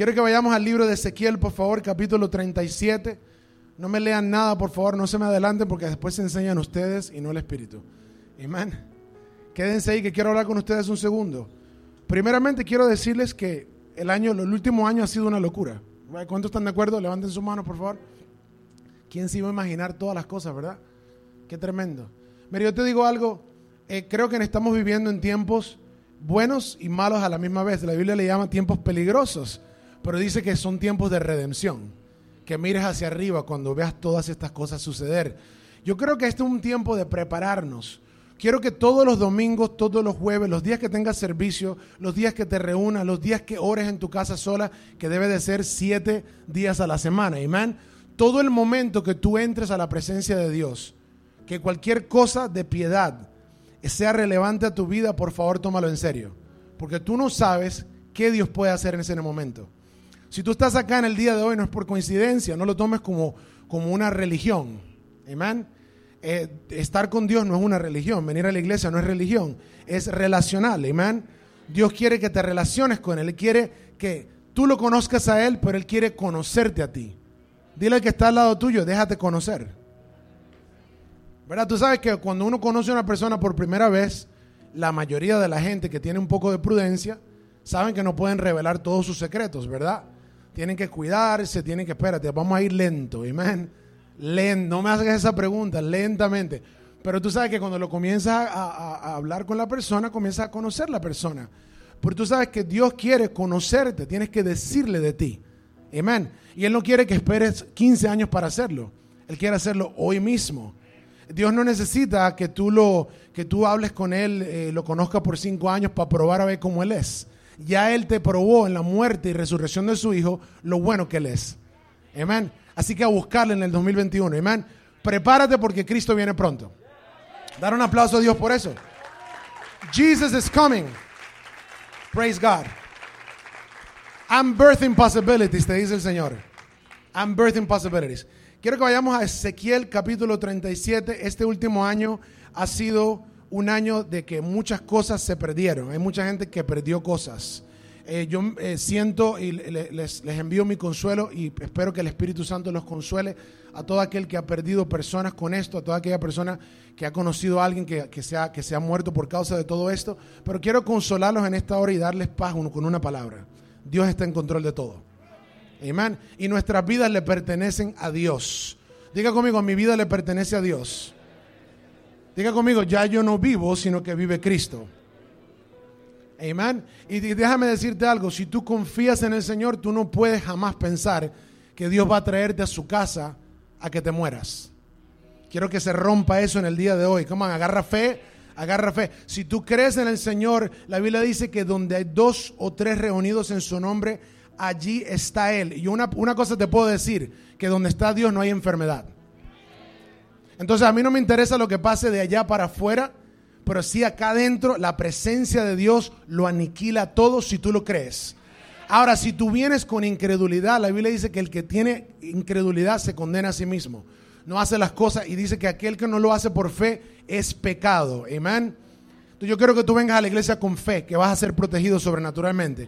Quiero que vayamos al libro de Ezequiel, por favor, capítulo 37. No me lean nada, por favor, no se me adelanten porque después se enseñan ustedes y no el Espíritu. Amén. Quédense ahí que quiero hablar con ustedes un segundo. Primeramente quiero decirles que el año, el último año ha sido una locura. ¿Cuántos están de acuerdo? Levanten sus manos, por favor. ¿Quién se iba a imaginar todas las cosas, verdad? Qué tremendo. Mira, yo te digo algo. eh, creo que estamos viviendo en tiempos buenos y malos a la misma vez. La Biblia le llama tiempos peligrosos, pero dice que son tiempos de redención. Que mires hacia arriba cuando veas todas estas cosas suceder. Yo creo que este es un tiempo de prepararnos. Quiero que todos los domingos, todos los jueves, los días que tengas servicio, los días que te reúnas, los días que ores en tu casa sola, que debe de ser siete días a la semana. Amén. Todo el momento que tú entres a la presencia de Dios, que cualquier cosa de piedad sea relevante a tu vida, por favor tómalo en serio. Porque tú no sabes qué Dios puede hacer en ese momento. Si tú estás acá en el día de hoy, no es por coincidencia, no lo tomes como, como una religión. Amén. Eh, estar con Dios no es una religión, venir a la iglesia no es religión, es relacional. Amén. Dios quiere que te relaciones con Él, Él quiere que tú lo conozcas a Él, pero Él quiere conocerte a ti. Dile al que está al lado tuyo, déjate conocer. ¿Verdad? Tú sabes que cuando uno conoce a una persona por primera vez, la mayoría de la gente que tiene un poco de prudencia, saben que no pueden revelar todos sus secretos, ¿verdad? Tienen que cuidarse, tienen que, espérate, vamos a ir lento, amén. Lento, no me hagas esa pregunta, lentamente. Pero tú sabes que cuando lo comienzas a, hablar con la persona, comienzas a conocer la persona. Porque tú sabes que Dios quiere conocerte, tienes que decirle de ti. Amén. Y Él no quiere que esperes 15 años para hacerlo. Él quiere hacerlo hoy mismo. Dios no necesita que tú, lo, que tú hables con Él, eh, lo conozcas por cinco años para probar a ver cómo Él es. Ya Él te probó en la muerte y resurrección de su Hijo lo bueno que Él es. Amén. Así que a buscarle en el 2021. Amén. Prepárate porque Cristo viene pronto. Dar un aplauso a Dios por eso. Jesus is coming. Praise God. I'm birthing possibilities, te dice el Señor. I'm birthing possibilities. Quiero que vayamos a Ezequiel capítulo 37. Este último año ha sido un año de que muchas cosas se perdieron. Hay mucha gente que perdió cosas. Eh, yo eh, siento y les, envío mi consuelo y espero que el Espíritu Santo los consuele a todo aquel que ha perdido personas con esto, a toda aquella persona que ha conocido a alguien que, que, se ha, que se ha muerto por causa de todo esto. Pero quiero consolarlos en esta hora y darles paz con una palabra. Dios está en control de todo. Amén. Y nuestras vidas le pertenecen a Dios. Diga conmigo, mi vida le pertenece a Dios. Diga conmigo, ya yo no vivo, sino que vive Cristo. Amén. Y déjame decirte algo, si tú confías en el Señor, tú no puedes jamás pensar que Dios va a traerte a su casa a que te mueras. Quiero que se rompa eso en el día de hoy. Come on, agarra fe, agarra fe. Si tú crees en el Señor, la Biblia dice que donde hay dos o tres reunidos en su nombre, allí está Él. Y una, una cosa te puedo decir, que donde está Dios no hay enfermedad. Entonces a mí no me interesa lo que pase de allá para afuera, pero sí acá adentro la presencia de Dios lo aniquila todo si tú lo crees. Ahora, si tú vienes con incredulidad, la Biblia dice que el que tiene incredulidad se condena a sí mismo. No hace las cosas y dice que aquel que no lo hace por fe es pecado. Amén. Yo quiero que tú vengas a la iglesia con fe, que vas a ser protegido sobrenaturalmente.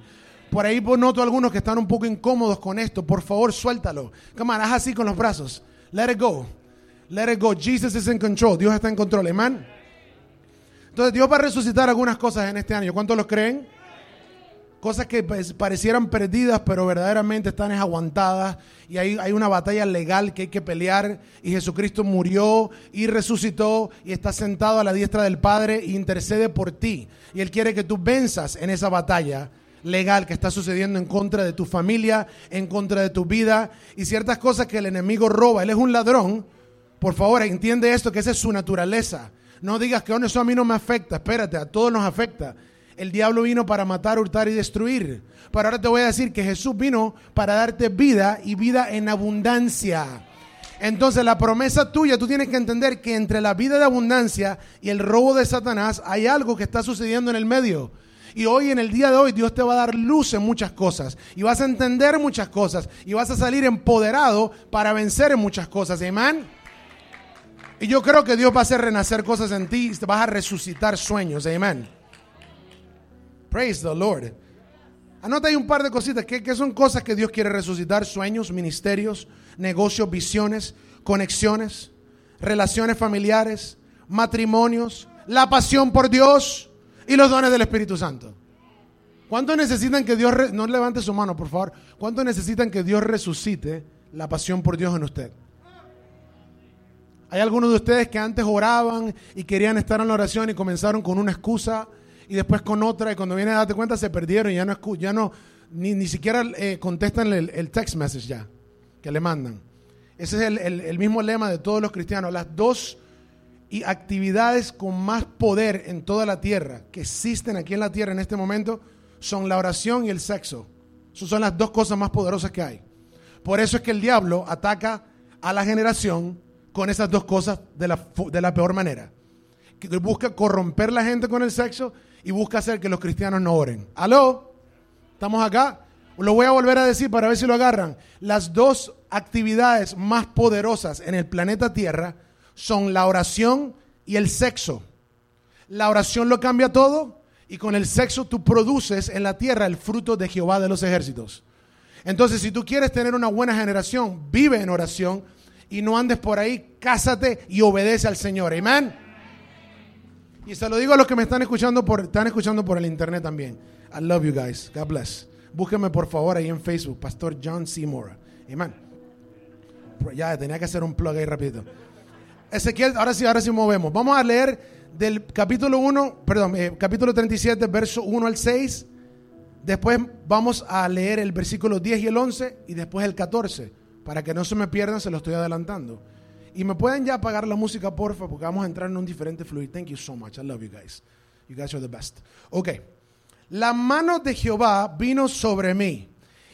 Por ahí noto algunos que están un poco incómodos con esto. Por favor, suéltalo. On, haz así con los brazos. Let it go. Let it go. Jesus is in control. Dios está en control. Amén. Entonces Dios va a resucitar algunas cosas en este año. ¿Cuántos lo creen? Cosas que parecieran perdidas, pero verdaderamente están aguantadas. Y hay, hay una batalla legal que hay que pelear. Y Jesucristo murió y resucitó y está sentado a la diestra del Padre e intercede por ti. Y Él quiere que tú venzas en esa batalla legal que está sucediendo en contra de tu familia, en contra de tu vida y ciertas cosas que el enemigo roba. Él es un ladrón. Por favor, entiende esto, que esa es su naturaleza. No digas que eso a mí no me afecta. Espérate, a todos nos afecta. El diablo vino para matar, hurtar y destruir. Pero ahora te voy a decir que Jesús vino para darte vida y vida en abundancia. Entonces la promesa tuya, tú tienes que entender que entre la vida de abundancia y el robo de Satanás hay algo que está sucediendo en el medio. Y hoy, en el día de hoy, Dios te va a dar luz en muchas cosas. Y vas a entender muchas cosas. Y vas a salir empoderado para vencer en muchas cosas. Amén. Y yo creo que Dios va a hacer renacer cosas en ti. Y te vas a resucitar sueños. Amén. Praise the Lord. Anota ahí un par de cositas, que, son cosas que Dios quiere resucitar, sueños, ministerios, negocios, visiones, conexiones, relaciones familiares, matrimonios, la pasión por Dios y los dones del Espíritu Santo. ¿Cuántos necesitan que Dios, no levante su mano por favor, cuántos necesitan que Dios resucite la pasión por Dios en usted? Hay algunos de ustedes que antes oraban y querían estar en la oración y comenzaron con una excusa y después con otra y cuando vienen a darte cuenta se perdieron y ya no, ya no ni, ni siquiera eh, contestan el, el text message ya que le mandan. Ese es el, el- el mismo lema de todos los cristianos. Las dos y actividades con más poder en toda la tierra que existen aquí en la tierra en este momento son la oración y el sexo. Esas son las dos cosas más poderosas que hay. Por eso es que el diablo ataca a la generación con esas dos cosas de la, de la peor manera. Que busca corromper la gente con el sexo y busca hacer que los cristianos no oren. ¿Aló? ¿Estamos acá? Lo voy a volver a decir para ver si lo agarran. Las dos actividades más poderosas en el planeta Tierra son la oración y el sexo. La oración lo cambia todo y con el sexo tú produces en la tierra el fruto de Jehová de los ejércitos. Entonces, si tú quieres tener una buena generación, vive en oración y no andes por ahí, cásate y obedece al Señor. Amén. Y se lo digo a los que me están escuchando por, están escuchando por el internet también. I love you guys. God bless. Búsquenme por favor ahí en Facebook, Pastor John Seymour. Amén. Ya tenía que hacer un plug ahí rapidito. Ezequiel, ahora sí, ahora sí movemos. Vamos a leer del capítulo 1, perdón, eh, capítulo 37, verso 1 al 6. Después vamos a leer el versículo 10 y el 11 y después el 14. Para que no se me pierdan, se lo estoy adelantando. Y me pueden ya apagar la música, porfa, porque vamos a entrar en un diferente fluir. Thank you so much. I love you guys. You guys are the best. Ok. La mano de Jehová vino sobre mí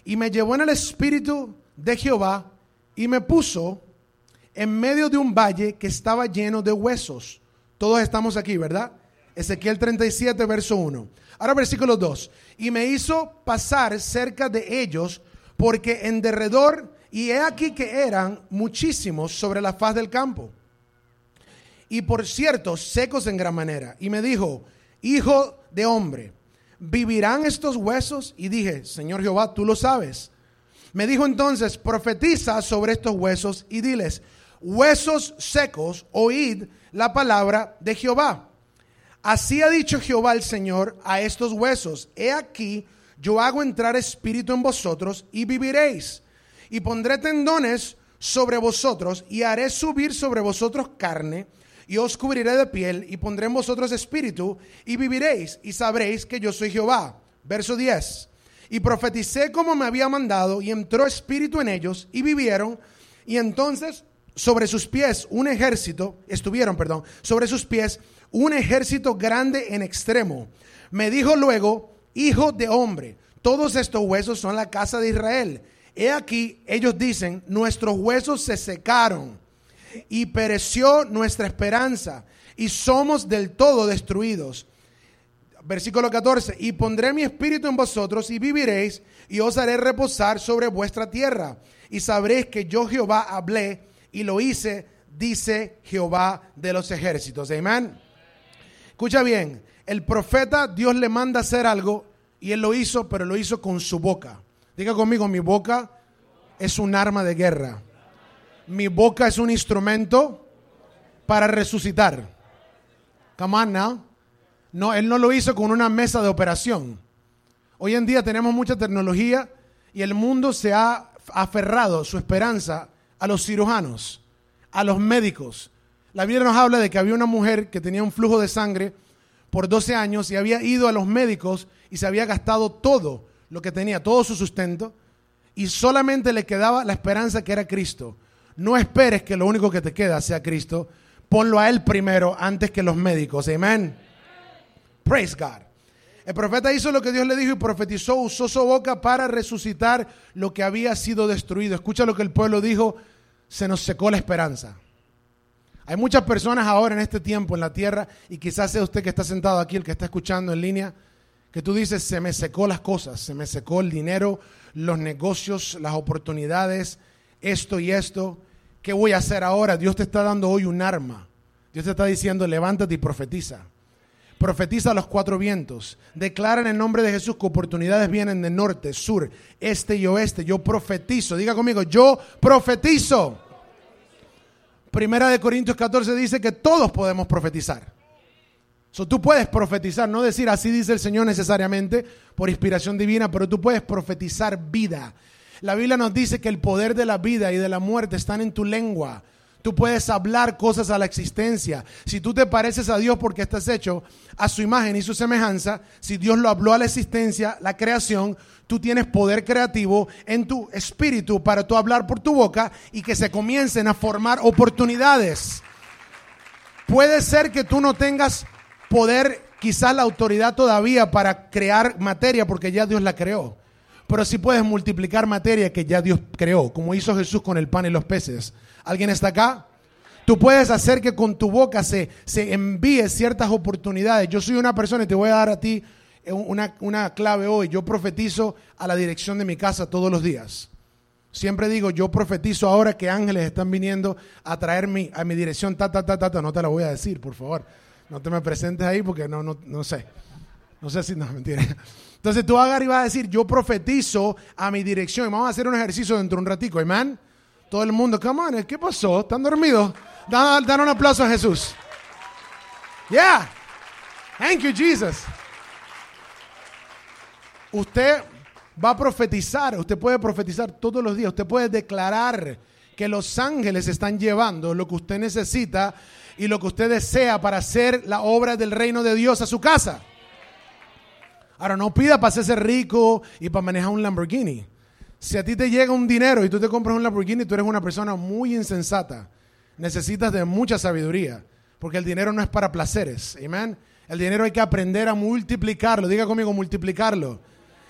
y me llevó en el espíritu de Jehová y me puso en medio de un valle que estaba lleno de huesos. Todos estamos aquí, ¿verdad? Ezequiel 37, verso 1. Ahora versículo 2. Y me hizo pasar cerca de ellos porque en derredor, y he aquí que eran muchísimos sobre la faz del campo. Y por cierto, secos en gran manera. Y me dijo, hijo de hombre, ¿vivirán estos huesos? Y dije, Señor Jehová, tú lo sabes. Me dijo entonces, profetiza sobre estos huesos y diles, huesos secos, oíd la palabra de Jehová. Así ha dicho Jehová el Señor a estos huesos, he aquí, yo hago entrar espíritu en vosotros y viviréis. Y pondré tendones sobre vosotros y haré subir sobre vosotros carne y os cubriré de piel y pondré en vosotros espíritu y viviréis y sabréis que yo soy Jehová. Verso 10. Y profeticé como me había mandado y entró espíritu en ellos y vivieron y entonces sobre sus pies un ejército, estuvieron, perdón, sobre sus pies un ejército grande en extremo. Me dijo luego, hijo de hombre, todos estos huesos son la casa de Israel. He aquí, ellos dicen, nuestros huesos se secaron y pereció nuestra esperanza y somos del todo destruidos. Versículo 14, y pondré mi espíritu en vosotros y viviréis y os haré reposar sobre vuestra tierra y sabréis que yo Jehová hablé y lo hice, dice Jehová de los ejércitos. Amén. Escucha bien, el profeta Dios le manda hacer algo y él lo hizo, pero lo hizo con su boca. Diga conmigo, mi boca es un arma de guerra. Mi boca es un instrumento para resucitar. Come on now. No, él no lo hizo con una mesa de operación. Hoy en día tenemos mucha tecnología y el mundo se ha aferrado su esperanza a los cirujanos, a los médicos. La Biblia nos habla de que había una mujer que tenía un flujo de sangre por 12 años y había ido a los médicos y se había gastado todo lo que tenía, todo su sustento, y solamente le quedaba la esperanza que era Cristo. No esperes que lo único que te queda sea Cristo. Ponlo a Él primero antes que los médicos. Amén. Praise God. El profeta hizo lo que Dios le dijo y profetizó, usó su boca para resucitar lo que había sido destruido. Escucha lo que el pueblo dijo, se nos secó la esperanza. Hay muchas personas ahora en este tiempo en la tierra y quizás sea usted que está sentado aquí, el que está escuchando en línea, que tú dices, se me secó las cosas, se me secó el dinero, los negocios, las oportunidades, esto y esto. ¿Qué voy a hacer ahora? Dios te está dando hoy un arma. Dios te está diciendo, levántate y profetiza. Profetiza a los cuatro vientos. Declara en el nombre de Jesús que oportunidades vienen de norte, sur, este y oeste. Yo profetizo. Diga conmigo, yo profetizo. Primera de Corintios 14 dice que todos podemos profetizar. So, tú puedes profetizar, no decir así dice el Señor necesariamente por inspiración divina, pero tú puedes profetizar vida. La Biblia nos dice que el poder de la vida y de la muerte están en tu lengua. Tú puedes hablar cosas a la existencia. Si tú te pareces a Dios porque estás hecho a su imagen y su semejanza, si Dios lo habló a la existencia, la creación, tú tienes poder creativo en tu espíritu para tú hablar por tu boca y que se comiencen a formar oportunidades. Puede ser que tú no tengas poder, quizás la autoridad todavía para crear materia porque ya Dios la creó. Pero sí puedes multiplicar materia que ya Dios creó, como hizo Jesús con el pan y los peces. ¿Alguien está acá? Tú puedes hacer que con tu boca se, se envíe ciertas oportunidades. Yo soy una persona y te voy a dar a ti una, una clave hoy. Yo profetizo a la dirección de mi casa todos los días. Siempre digo, yo profetizo ahora que ángeles están viniendo a traerme a mi dirección. Ta, ta, ta, ta, ta. No te la voy a decir, por favor. No te me presentes ahí porque no, no, no sé. No sé si no, mentira. Entonces tú agarras y vas a decir, yo profetizo a mi dirección. Y vamos a hacer un ejercicio dentro de un ratico, amén. Todo el mundo, come on, ¿qué pasó? ¿Están dormidos? Dan, dan un aplauso a Jesús. Yeah. Thank you, Jesus. Usted va a profetizar, usted puede profetizar todos los días, usted puede declarar que los ángeles están llevando lo que usted necesita y lo que usted desea para hacer la obra del reino de Dios a su casa. Ahora, no pida para hacerse rico y para manejar un Lamborghini. Si a ti te llega un dinero y tú te compras un Lamborghini, tú eres una persona muy insensata. Necesitas de mucha sabiduría, porque el dinero no es para placeres. Amén. El dinero hay que aprender a multiplicarlo. Diga conmigo, multiplicarlo.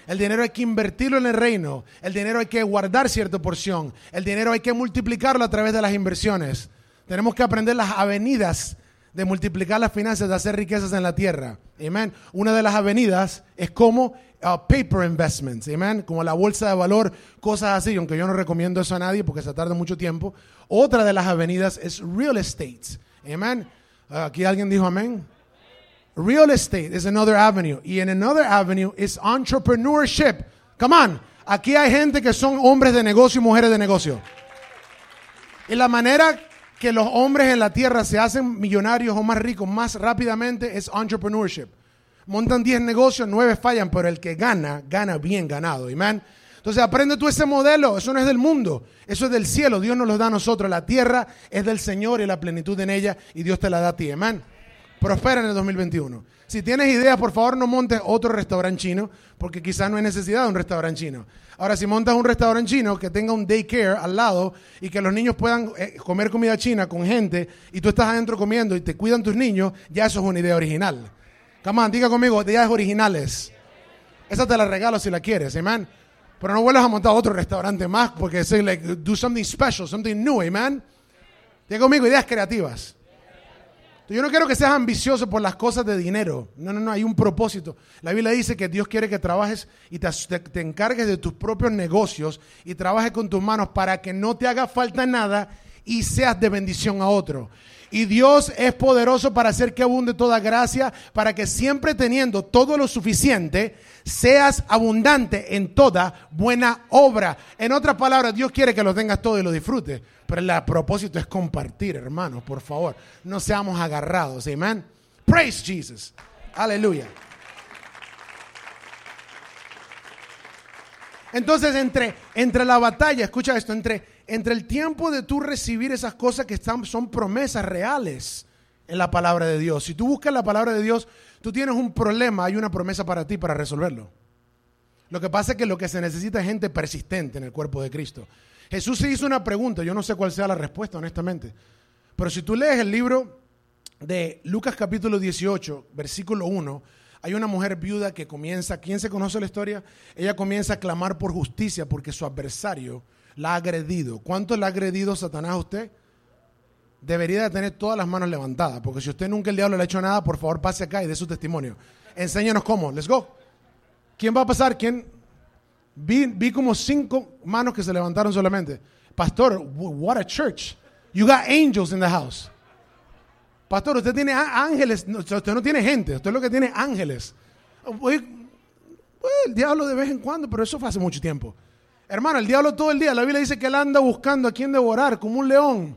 El dinero hay que invertirlo en el reino. El dinero hay que guardar cierta porción. El dinero hay que multiplicarlo a través de las inversiones. Tenemos que aprender las avenidas de multiplicar las finanzas, de hacer riquezas en la tierra. Amén. Una de las avenidas es como uh, paper investments. Amén. Como la bolsa de valor, cosas así, aunque yo no recomiendo eso a nadie porque se tarda mucho tiempo. Otra de las avenidas es real estate. Amén. Uh, aquí alguien dijo amén. Real estate is another avenue. Y en another avenue is entrepreneurship. Come on. Aquí hay gente que son hombres de negocio y mujeres de negocio. Y la manera que los hombres en la tierra se hacen millonarios o más ricos más rápidamente es entrepreneurship. Montan 10 negocios, 9 fallan, pero el que gana, gana bien ganado. Amén. Entonces aprende tú ese modelo, eso no es del mundo, eso es del cielo, Dios nos lo da a nosotros, la tierra es del Señor y la plenitud en ella y Dios te la da a ti. Prospera en el 2021. Si tienes ideas, por favor no montes otro restaurante chino, porque quizás no hay necesidad de un restaurante chino. Ahora, si montas un restaurante chino que tenga un daycare al lado y que los niños puedan eh, comer comida china con gente y tú estás adentro comiendo y te cuidan tus niños, ya eso es una idea original. Come on, diga conmigo, ideas originales. Esa te la regalo si la quieres, amen. Pero no vuelvas a montar otro restaurante más porque say like do something special, something new, amen. Diga conmigo, ideas creativas. Yo no quiero que seas ambicioso por las cosas de dinero. No, no, no, hay un propósito. La Biblia dice que Dios quiere que trabajes y te, encargues de tus propios negocios y trabajes con tus manos para que no te haga falta nada y seas de bendición a otro. Y Dios es poderoso para hacer que abunde toda gracia, para que siempre teniendo todo lo suficiente, seas abundante en toda buena obra. En otras palabras, Dios quiere que lo tengas todo y lo disfrutes. Pero el propósito es compartir, hermanos, por favor. No seamos agarrados. Amén. Praise Jesus. Aleluya. Entonces, entre, entre la batalla, escucha esto, entre, entre el tiempo de tú recibir esas cosas que están, son promesas reales en la palabra de Dios. Si tú buscas la palabra de Dios, tú tienes un problema, hay una promesa para ti para resolverlo. Lo que pasa es que lo que se necesita es gente persistente en el cuerpo de Cristo. Jesús se hizo una pregunta, yo no sé cuál sea la respuesta, honestamente. Pero si tú lees el libro de Lucas capítulo 18, versículo 1, hay una mujer viuda que comienza, ¿quién se conoce la historia? Ella comienza a clamar por justicia porque su adversario la ha agredido. ¿Cuánto le ha agredido Satanás a usted? Debería de tener todas las manos levantadas, porque si usted nunca el diablo le ha hecho nada, por favor pase acá y dé su testimonio. Enséñanos cómo. Let's go. ¿Quién va a pasar? ¿Quién? Vi, vi como cinco manos que se levantaron solamente. Pastor, what a church. You got angels in the house. Pastor, usted tiene ángeles, usted no tiene gente, usted lo que tiene ángeles. el diablo de vez en cuando, pero eso fue hace mucho tiempo. Hermano, el diablo todo el día, la Biblia dice que él anda buscando a quien devorar, como un león.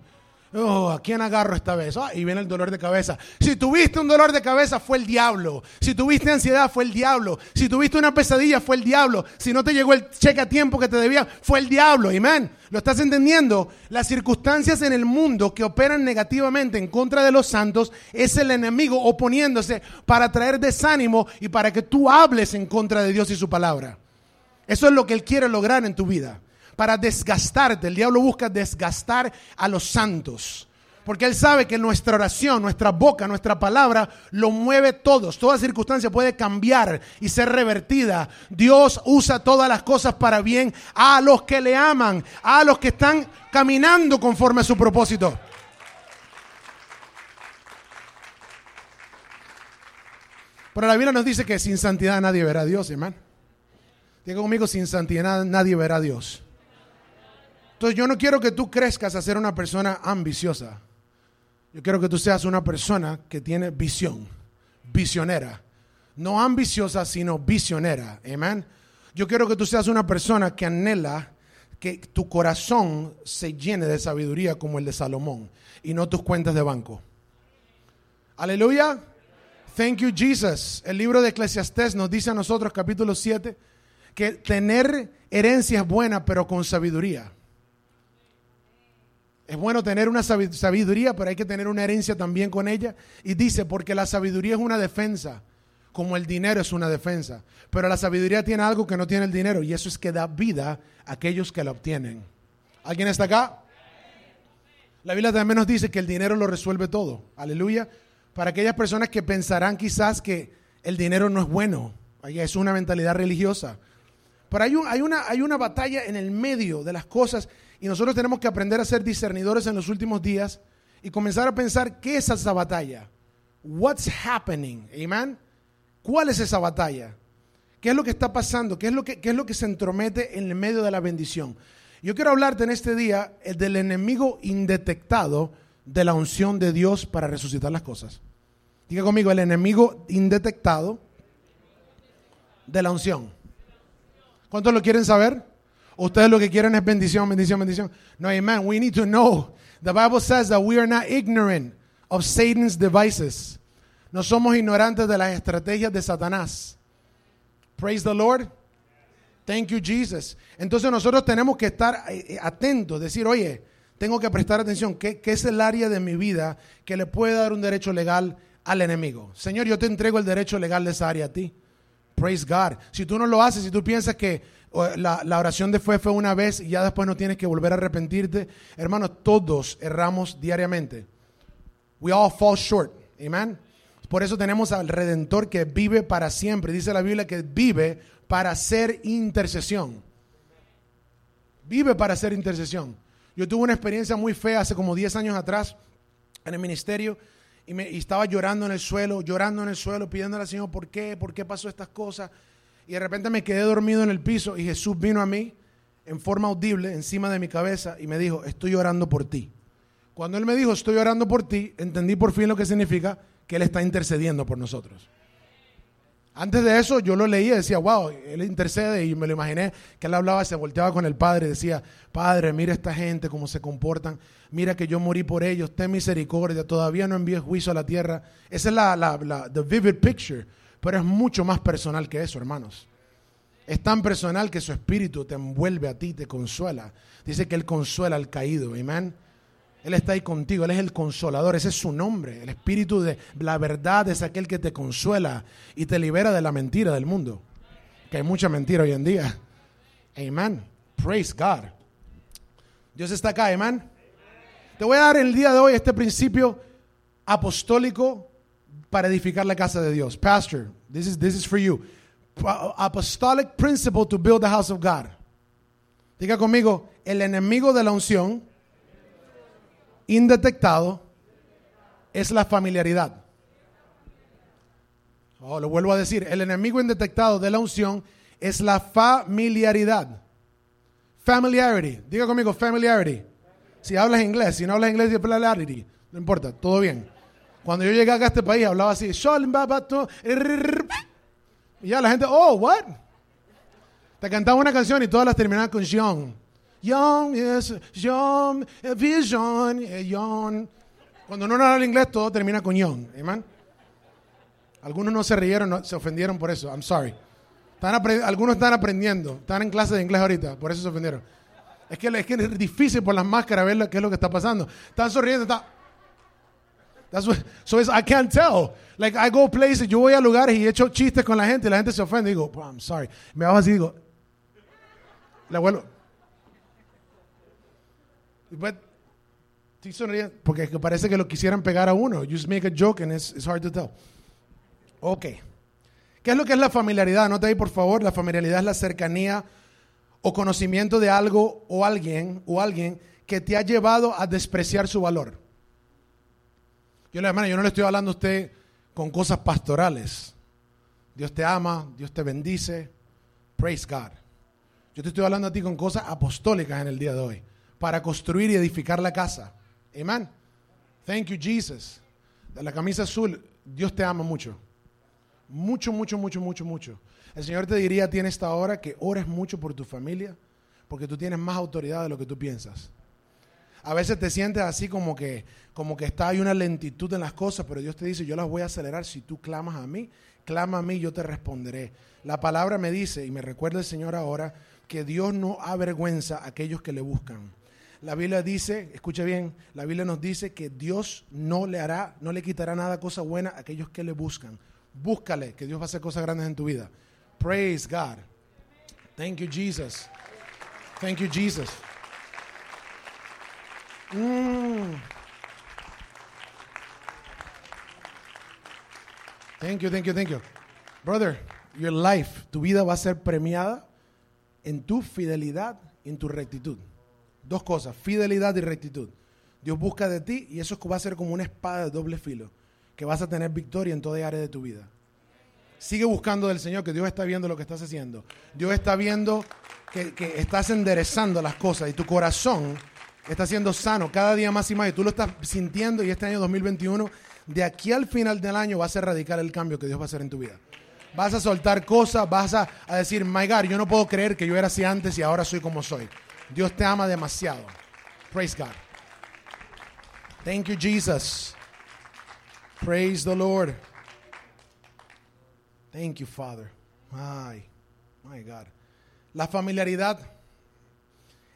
Oh, ¿A quién agarro esta vez? Ah, y viene el dolor de cabeza. Si tuviste un dolor de cabeza, fue el diablo. Si tuviste ansiedad, fue el diablo. Si tuviste una pesadilla, fue el diablo. Si no te llegó el cheque a tiempo que te debía, fue el diablo. Amén. ¿Lo estás entendiendo? Las circunstancias en el mundo que operan negativamente en contra de los santos es el enemigo oponiéndose para traer desánimo y para que tú hables en contra de Dios y su palabra. Eso es lo que Él quiere lograr en tu vida. Para desgastarte. El diablo busca desgastar a los santos. Porque Él sabe que nuestra oración, nuestra boca, nuestra palabra lo mueve todos. Toda circunstancia puede cambiar y ser revertida. Dios usa todas las cosas para bien a los que le aman, a los que están caminando conforme a su propósito. Pero la Biblia nos dice que sin santidad nadie verá a Dios, hermano. Diga conmigo, sin santidad nadie verá a Dios. Entonces yo no quiero que tú crezcas a ser una persona ambiciosa. Yo quiero que tú seas una persona que tiene visión, visionera. No ambiciosa, sino visionera. Amén. Yo quiero que tú seas una persona que anhela que tu corazón se llene de sabiduría como el de Salomón y no tus cuentas de banco. Aleluya. Thank you, Jesus. El libro de Eclesiastés nos dice a nosotros, capítulo 7, que tener herencia es buena, pero con sabiduría. Es bueno tener una sabiduría, pero hay que tener una herencia también con ella. Y dice, porque la sabiduría es una defensa, como el dinero es una defensa. Pero la sabiduría tiene algo que no tiene el dinero, y eso es que da vida a aquellos que la obtienen. ¿Alguien está acá? La Biblia también nos dice que el dinero lo resuelve todo. Aleluya. Para aquellas personas que pensarán quizás que el dinero no es bueno. Es una mentalidad religiosa. Pero hay, hay, una, hay una batalla en el medio de las cosas y nosotros tenemos que aprender a ser discernidores en los últimos días y comenzar a pensar qué es esa batalla. What's happening? Amen. ¿Cuál es esa batalla? ¿Qué es lo que está pasando? ¿Qué es lo que, qué es lo que se entromete en el medio de la bendición? Yo quiero hablarte en este día eh, del enemigo indetectado de la unción de Dios para resucitar las cosas. Diga conmigo, el enemigo indetectado de la unción. ¿Cuántos lo quieren saber? Ustedes lo que quieren es bendición, bendición, bendición. No, amen. We need to know. The Bible says that we are not ignorant of Satan's devices. No somos ignorantes de las estrategias de Satanás. Praise the Lord. Thank you, Jesus. Entonces nosotros tenemos que estar eh, eh, atentos, decir, oye, tengo que prestar atención. ¿Qué, ¿Qué, es el área de mi vida que le puede dar un derecho legal al enemigo? Señor, yo te entrego el derecho legal de esa área a ti. Praise God. Si tú no lo haces, si tú piensas que la, oración de fe fue una vez y ya después no tienes que volver a arrepentirte, hermanos, todos erramos diariamente. We all fall short. Amen. Por eso tenemos al Redentor que vive para siempre. Dice la Biblia que vive para hacer intercesión. Vive para hacer intercesión. Yo tuve una experiencia muy fea hace como 10 años atrás en el ministerio y, estaba llorando en el suelo, llorando en el suelo, pidiéndole al Señor, ¿por qué? ¿Por qué pasó estas cosas? Y de repente me quedé dormido en el piso y Jesús vino a mí en forma audible encima de mi cabeza y me dijo, estoy orando por ti. Cuando Él me dijo, estoy orando por ti, entendí por fin lo que significa que Él está intercediendo por nosotros. Antes de eso yo lo leía y decía, wow, Él intercede y me lo imaginé que Él hablaba, se volteaba con el Padre y decía, Padre, mira esta gente, cómo se comportan, mira que yo morí por ellos, ten misericordia, todavía no envíe juicio a la tierra. Esa es la, la, la the vivid picture, pero es mucho más personal que eso, hermanos. Es tan personal que su espíritu te envuelve a ti, te consuela. Dice que Él consuela al caído, amén. Él está ahí contigo, Él es el consolador, ese es su nombre. El espíritu de la verdad es aquel que te consuela y te libera de la mentira del mundo. Que hay mucha mentira hoy en día. Amén. Praise God. Dios está acá, amén. Te voy a dar el día de hoy este principio apostólico para edificar la casa de Dios. Pastor, this is, this is for you. Apostolic principle to build the house of God. Diga conmigo, el enemigo de la unción indetectado es la familiaridad. Oh, lo vuelvo a decir, el enemigo indetectado de la unción es la familiaridad. Familiarity. Diga conmigo, familiarity. Si hablas inglés, si no hablas inglés, familiarity. No importa, todo bien. Cuando yo llegué acá a este país hablaba así, y ya la gente, oh, what? Te cantaba una canción y todas las terminaban con John. Young, yes, John, vision, John. Cuando uno no habla inglés, todo termina con Young. Amen. Algunos no se rieron, se ofendieron por eso. I'm sorry. algunos están aprendiendo, están en clase de inglés ahorita, por eso se ofendieron. Es que, es que es difícil por las máscaras ver qué es lo que está pasando. Están sonriendo, están... That's what, so I can't tell. Like I go places, yo voy a lugares y echo chistes con la gente y la gente se ofende. Digo, I'm sorry. Me bajo así digo, le vuelvo. But, estoy sonriendo porque parece que lo quisieran pegar a uno. You just make a joke and it's, it's hard to tell. Ok. ¿Qué es lo que es la familiaridad? Nota ahí, por favor. La familiaridad es la cercanía o conocimiento de algo o alguien o alguien que te ha llevado a despreciar su valor. Yo le hermano, yo no le estoy hablando a usted con cosas pastorales. Dios te ama, Dios te bendice. Praise God. Yo te estoy hablando a ti con cosas apostólicas en el día de hoy para construir y edificar la casa. Amén. Thank you, Jesus. De la camisa azul, Dios te ama mucho. Mucho, mucho, mucho, mucho, mucho. El Señor te diría a ti en esta hora que ores mucho por tu familia, porque tú tienes más autoridad de lo que tú piensas. A veces te sientes así como que, como que está hay una lentitud en las cosas, pero Dios te dice, yo las voy a acelerar si tú clamas a mí, clama a mí, yo te responderé. La palabra me dice, y me recuerda el Señor ahora, que Dios no avergüenza a aquellos que le buscan. La Biblia dice, escuche bien, la Biblia nos dice que Dios no le hará, no le quitará nada cosa buena a aquellos que le buscan. Búscale, que Dios va a hacer cosas grandes en tu vida. Praise God. Thank you, Jesus. Thank you, Jesus. Mm. Thank you, thank you, thank you. Brother, your life, tu vida va a ser premiada en tu fidelidad en tu rectitud. Dos cosas, fidelidad y rectitud. Dios busca de ti y eso va a ser como una espada de doble filo, que vas a tener victoria en toda área de tu vida. Sigue buscando del Señor, que Dios está viendo lo que estás haciendo. Dios está viendo que, estás enderezando las cosas y tu corazón está siendo sano cada día más y más y tú lo estás sintiendo y este año 2021, de aquí al final del año va a ser radical el cambio que Dios va a hacer en tu vida. Vas a soltar cosas, vas a, decir, my God, yo no puedo creer que yo era así antes y ahora soy como soy. Dios te ama demasiado. Praise God. Thank you, Jesus. Praise the Lord. Thank you, Father. My, my God. La familiaridad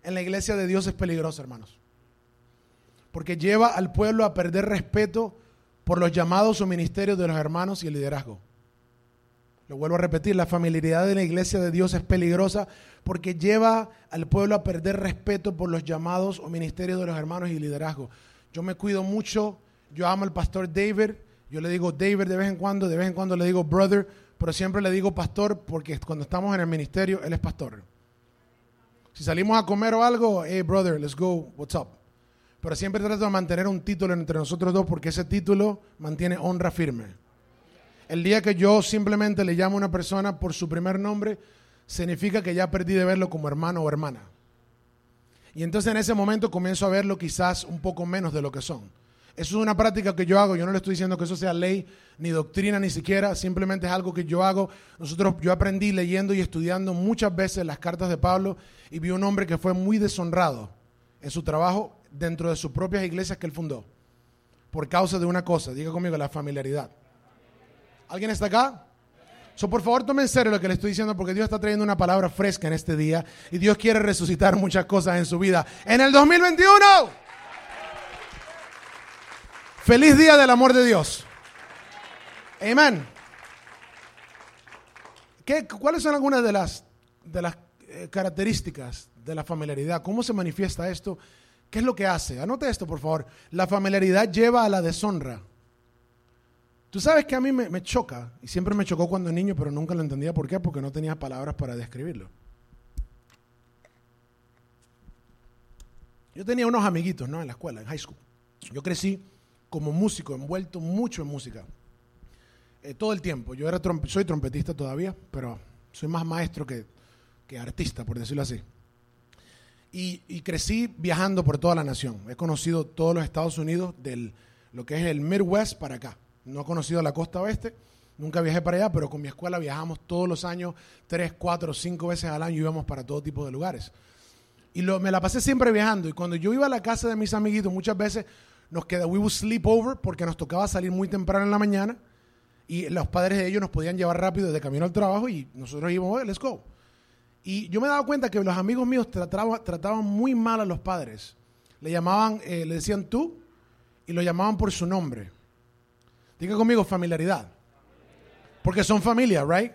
en la iglesia de Dios es peligroso, hermanos. Porque lleva al pueblo a perder respeto por los llamados o ministerios de los hermanos y el liderazgo. Lo vuelvo a repetir, la familiaridad de la iglesia de Dios es peligrosa porque lleva al pueblo a perder respeto por los llamados o ministerios de los hermanos y liderazgo. Yo me cuido mucho, yo amo al pastor David, yo le digo David de vez en cuando, de vez en cuando le digo brother, pero siempre le digo pastor porque cuando estamos en el ministerio, él es pastor. Si salimos a comer o algo, hey brother, let's go, what's up? Pero siempre trato de mantener un título entre nosotros dos porque ese título mantiene honra firme. El día que yo simplemente le llamo a una persona por su primer nombre, significa que ya perdí de verlo como hermano o hermana. Y entonces en ese momento comienzo a verlo quizás un poco menos de lo que son. Eso es una práctica que yo hago. Yo no le estoy diciendo que eso sea ley, ni doctrina, ni siquiera. Simplemente es algo que yo hago. Nosotros, yo aprendí leyendo y estudiando muchas veces las cartas de Pablo y vi un hombre que fue muy deshonrado en su trabajo dentro de sus propias iglesias que él fundó. Por causa de una cosa. Diga conmigo, la familiaridad. ¿Alguien está acá? So, por favor, tomen en serio lo que le estoy diciendo porque Dios está trayendo una palabra fresca en este día y Dios quiere resucitar muchas cosas en su vida. En el 2021. Feliz día del amor de Dios. Amén. ¿Cuáles son algunas de las, de las eh, características de la familiaridad? ¿Cómo se manifiesta esto? ¿Qué es lo que hace? Anote esto, por favor. La familiaridad lleva a la deshonra. Tú sabes que a mí me, choca, y siempre me chocó cuando niño, pero nunca lo entendía por qué, porque no tenía palabras para describirlo. Yo tenía unos amiguitos, ¿no? En la escuela, en high school. Yo crecí como músico, envuelto mucho en música. Eh, todo el tiempo. Yo era soy trompetista todavía, pero soy más maestro que, artista, por decirlo así. Y, crecí viajando por toda la nación. He conocido todos los Estados Unidos, de lo que es el Midwest para acá. No he conocido la costa oeste, nunca viajé para allá, pero con mi escuela viajamos todos los años, tres, cuatro, cinco veces al año íbamos para todo tipo de lugares. Y lo, me la pasé siempre viajando. Y cuando yo iba a la casa de mis amiguitos, muchas veces nos quedaba, we would sleep over porque nos tocaba salir muy temprano en la mañana y los padres de ellos nos podían llevar rápido de camino al trabajo y nosotros íbamos, let's go. Y yo me daba cuenta que los amigos míos trataban, muy mal a los padres. Le llamaban, eh, le decían tú y lo llamaban por su nombre. Diga conmigo familiaridad. Porque son familia, right?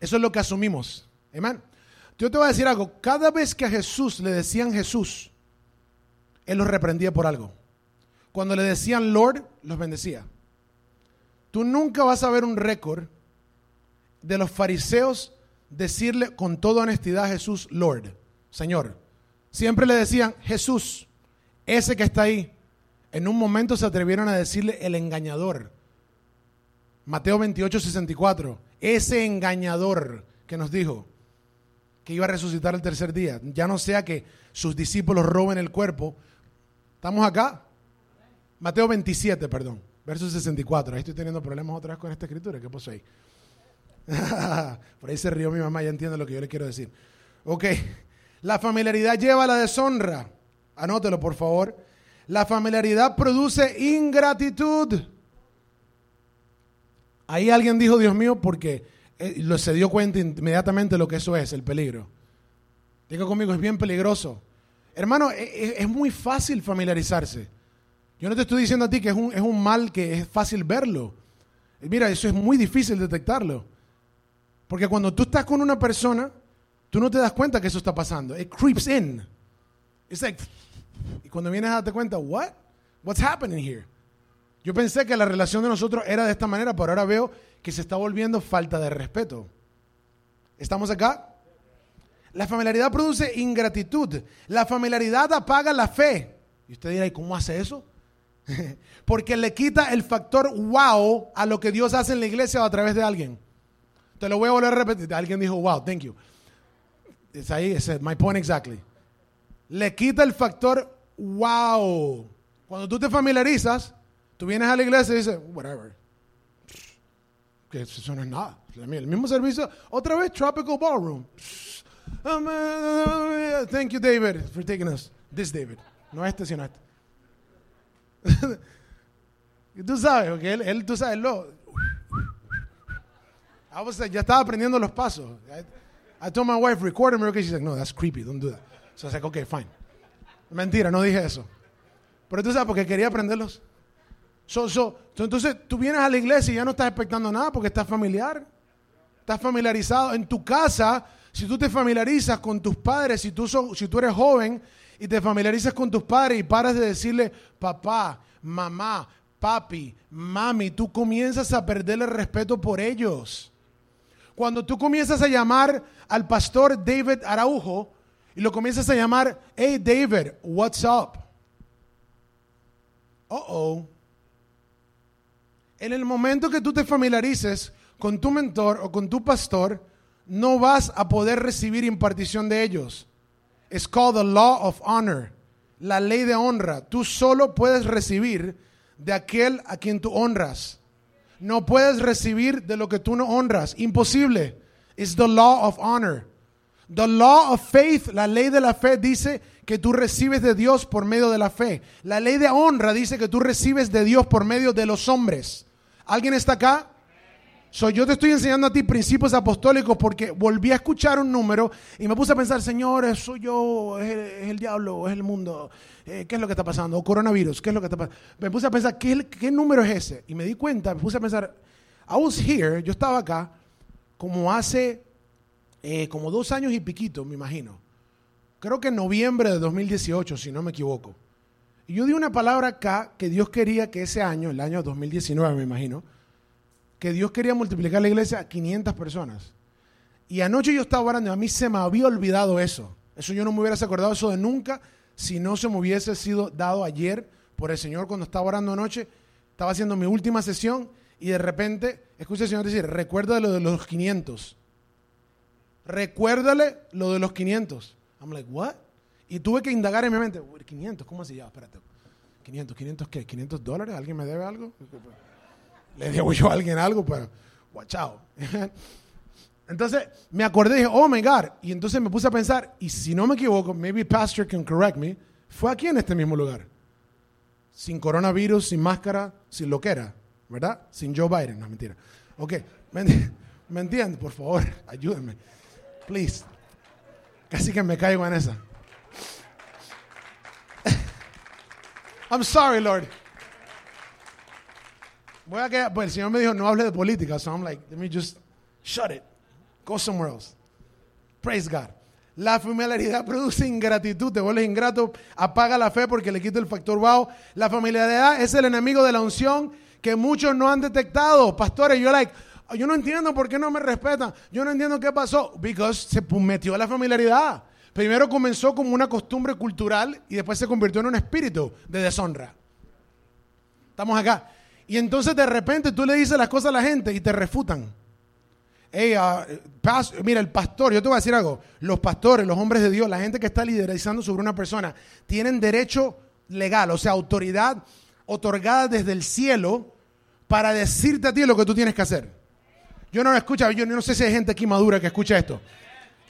Eso es lo que asumimos. Amén. Yo te voy a decir algo. Cada vez que a Jesús le decían Jesús, Él los reprendía por algo. Cuando le decían Lord, los bendecía. Tú nunca vas a ver un récord de los fariseos decirle con toda honestidad a Jesús, Lord, Señor. Siempre le decían, Jesús, ese que está ahí. En un momento se atrevieron a decirle el engañador. Mateo 28, 64. Ese engañador que nos dijo que iba a resucitar el tercer día. Ya no sea que sus discípulos roben el cuerpo. ¿Estamos acá? Mateo 27, perdón. Verso 64. Ahí estoy teniendo problemas otra vez con esta escritura. ¿Qué? Por ahí se rió mi mamá, ya entiende lo que yo le quiero decir. Ok. La familiaridad lleva a la deshonra. Anótelo, por favor. La familiaridad produce ingratitud. Ahí alguien dijo, Dios mío, porque eh, se dio cuenta inmediatamente lo que eso es, el peligro. Diga conmigo, es bien peligroso. Hermano, es, e, es muy fácil familiarizarse. Yo no te estoy diciendo a ti que es un, es un mal que es fácil verlo. Mira, eso es muy difícil detectarlo. Porque cuando tú estás con una persona, tú no te das cuenta que eso está pasando. It creeps in. It's like, y cuando vienes a darte cuenta, what? What's happening here? Yo pensé que la relación de nosotros era de esta manera, pero ahora veo que se está volviendo falta de respeto. ¿Estamos acá? La familiaridad produce ingratitud. La familiaridad apaga la fe. Y usted dirá, ¿y cómo hace eso? Porque le quita el factor wow a lo que Dios hace en la iglesia o a través de alguien. Te lo voy a volver a repetir. Alguien dijo wow, thank you. Es ahí, es my point exactly. Le quita el factor wow. Cuando tú te familiarizas, tú vienes a la iglesia y dices, whatever. Que eso no es nada. El mismo servicio, otra vez Tropical Ballroom. Um, uh, thank you, David, for taking us. This David. No este, sino este. tú sabes, él, tú sabes, lo. I ya estaba aprendiendo los pasos. I, told my wife, record me, okay, she's like, no, that's creepy, don't do that. So I was like, okay, fine. Mentira, no dije eso. Pero tú sabes, porque quería aprenderlos. So, entonces tú vienes a la iglesia y ya no estás expectando nada porque estás familiar. Estás familiarizado. En tu casa, si tú te familiarizas con tus padres, si tú, si tú eres joven, y te familiarizas con tus padres y paras de decirle papá, mamá, papi, mami, tú comienzas a perder el respeto por ellos. Cuando tú comienzas a llamar al pastor David Araujo y lo comienzas a llamar, hey David, what's up? Uh oh. En el momento que tú te familiarices con tu mentor o con tu pastor, no vas a poder recibir impartición de ellos. Es called the law of honor, la ley de honra. Tú solo puedes recibir de aquel a quien tú honras. No puedes recibir de lo que tú no honras. Imposible. Es the law of honor. The law of faith, la ley de la fe dice que tú recibes de Dios por medio de la fe. La ley de honra dice que tú recibes de Dios por medio de los hombres. ¿Alguien está acá? yo te estoy enseñando a ti principios apostólicos porque volví a escuchar un número y me puse a pensar, Señor, soy yo, es el, diablo, es el mundo, eh, ¿qué es lo que está pasando? O coronavirus, ¿qué es lo que está pasando? Me puse a pensar, ¿qué, ¿qué número es ese? Y me di cuenta, me puse a pensar, I was here, yo estaba acá, como hace eh, como dos años y piquito, me imagino. Creo que en noviembre de 2018, si no me equivoco. Y yo di una palabra acá que Dios quería que ese año, el año 2019, me imagino, que Dios quería multiplicar la iglesia a 500 personas. Y anoche yo estaba orando a mí se me había olvidado eso. Eso yo no me hubiera acordado eso de nunca si no se me hubiese sido dado ayer por el Señor cuando estaba orando anoche. Estaba haciendo mi última sesión y de repente, escucha el Señor decir, recuerda lo de los 500. Recuérdale lo de los 500. I'm like, what? Y tuve que indagar en mi mente, 500, ¿cómo así? Ya, espérate. 500, 500 qué? 500 dólares, ¿alguien me debe algo? Le debo yo a alguien algo, pero watch out. Entonces me acordé y dije, oh my God. Y entonces me puse a pensar, y si no me equivoco, maybe pastor can correct me, fue aquí en este mismo lugar. Sin coronavirus, sin máscara, sin lo que era, ¿verdad? Sin Joe Biden, no mentira. Ok, ¿me, ¿me entiendes? Por favor, ayúdenme. Please. Casi que me caigo en esa. I'm sorry, Lord. Voy a quedar, pues el Señor me dijo, no hable de política, so I'm like, let me just shut it. Go somewhere else. Praise God. La familiaridad produce ingratitud, te vuelves ingrato, apaga la fe porque le quita el factor wow. La familiaridad es el enemigo de la unción que muchos no han detectado. Pastores, yo like, yo no entiendo por qué no me respetan. Yo no entiendo qué pasó. Because se metió la familiaridad. Primero comenzó como una costumbre cultural y después se convirtió en un espíritu de deshonra. Estamos acá. Y entonces de repente tú le dices las cosas a la gente y te refutan. uh, mira, el pastor, yo te voy a decir algo. Los pastores, los hombres de Dios, la gente que está liderizando sobre una persona, tienen derecho legal, o sea, autoridad otorgada desde el cielo para decirte a ti lo que tú tienes que hacer. Yo no lo escucho, yo no sé si hay gente aquí madura que escucha esto.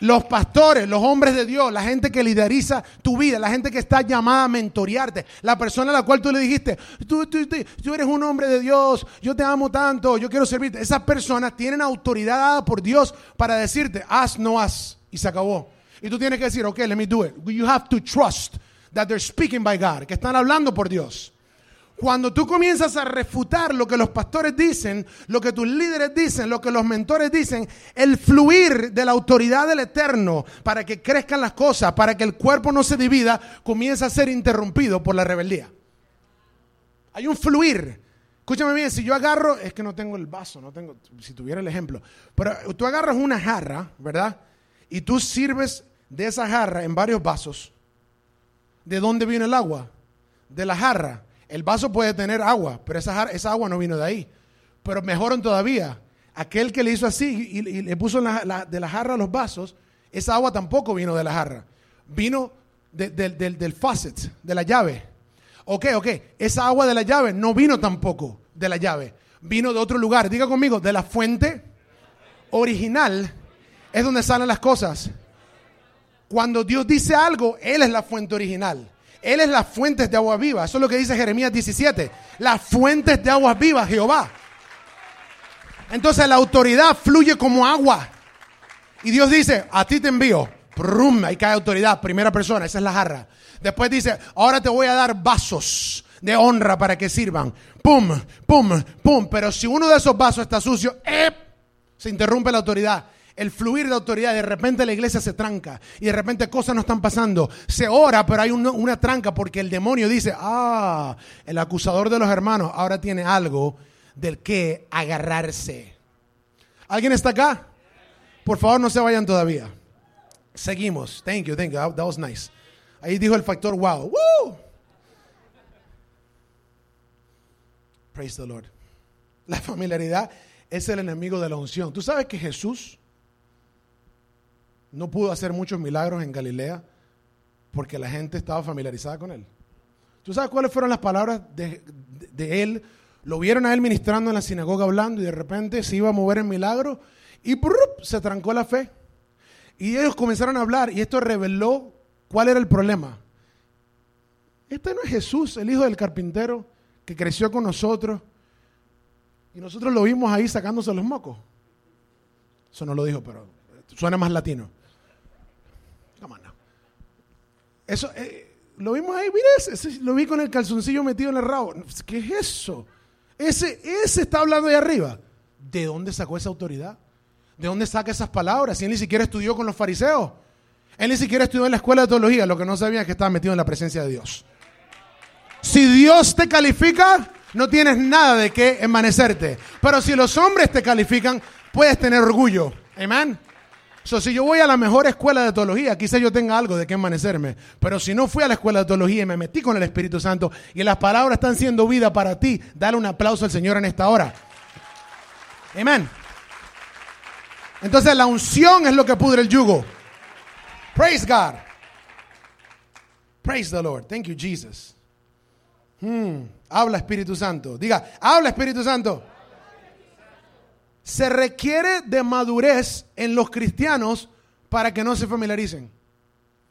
Los pastores, los hombres de Dios, la gente que lideriza tu vida, la gente que está llamada a mentorearte, la persona a la cual tú le dijiste, tú, eres un hombre de Dios, yo te amo tanto, yo quiero servirte. Esas personas tienen autoridad dada por Dios para decirte, haz, no haz, y se acabó. Y tú tienes que decir, ok, let me do it. You have to trust that they're speaking by God, que están hablando por Dios. Cuando tú comienzas a refutar lo que los pastores dicen, lo que tus líderes dicen, lo que los mentores dicen, el fluir de la autoridad del Eterno para que crezcan las cosas, para que el cuerpo no se divida, comienza a ser interrumpido por la rebeldía. Hay un fluir. Escúchame bien, si yo agarro, es que no tengo el vaso, no tengo, si tuviera el ejemplo, pero tú agarras una jarra, ¿verdad? Y tú sirves de esa jarra en varios vasos. ¿De dónde viene el agua? De la jarra. El vaso puede tener agua, pero esa, esa agua no vino de ahí. Pero mejor todavía, aquel que le hizo así y, le puso de la jarra los vasos, esa agua tampoco vino de la jarra. Vino del, del faucet, de la llave. Ok, ok, esa agua de la llave no vino tampoco de la llave. Vino de otro lugar. Diga conmigo, de la fuente original es donde salen las cosas. Cuando Dios dice algo, Él es la fuente original. Él es las fuentes de agua viva. Eso es lo que dice Jeremías 17. Las fuentes de agua viva, Jehová. Entonces la autoridad fluye como agua. Y Dios dice, a ti te envío. Prum, ahí cae autoridad, primera persona, esa es la jarra. Después dice, ahora te voy a dar vasos de honra para que sirvan. Pum, pum, pum. Pero si uno de esos vasos está sucio, se interrumpe la autoridad el fluir de autoridad. De repente la iglesia se tranca y de repente cosas no están pasando. Se ora, pero hay una, tranca porque el demonio dice, ah, el acusador de los hermanos ahora tiene algo del que agarrarse. ¿Alguien está acá? Por favor, no se vayan todavía. Seguimos. Thank you, thank you. That was nice. Ahí dijo el factor wow. Woo! Praise the Lord. La familiaridad es el enemigo de la unción. Tú sabes que Jesús no pudo hacer muchos milagros en Galilea porque la gente estaba familiarizada con él. ¿Tú sabes cuáles fueron las palabras de, él? Lo vieron a él ministrando en la sinagoga hablando y de repente se iba a mover el milagro y se trancó la fe. Y ellos comenzaron a hablar y esto reveló cuál era el problema. Este no es Jesús, el hijo del carpintero que creció con nosotros y nosotros lo vimos ahí sacándose los mocos. Eso no lo dijo, pero suena más latino. Eso, eh, lo vimos ahí, ese, lo vi con el calzoncillo metido en el rabo. ¿Qué es eso? Ese, ese está hablando ahí arriba. ¿De dónde sacó esa autoridad? ¿De dónde saca esas palabras? Si él ni siquiera estudió con los fariseos. Él ni siquiera estudió en la escuela de teología. Lo que no sabía es que estaba metido en la presencia de Dios. Si Dios te califica, no tienes nada de qué envanecerte. Pero si los hombres te califican, puedes tener orgullo. Amén. So, si yo voy a la mejor escuela de teología, quizá yo tenga algo de qué amanecerme. Pero si no fui a la escuela de teología y me metí con el Espíritu Santo y las palabras están siendo vida para ti, dale un aplauso al Señor en esta hora. Amén. Entonces la unción es lo que pudre el yugo. Praise God. Praise the Lord. Thank you, Jesus. Hmm, habla Espíritu Santo. Diga, habla Espíritu Santo. Se requiere de madurez en los cristianos para que no se familiaricen.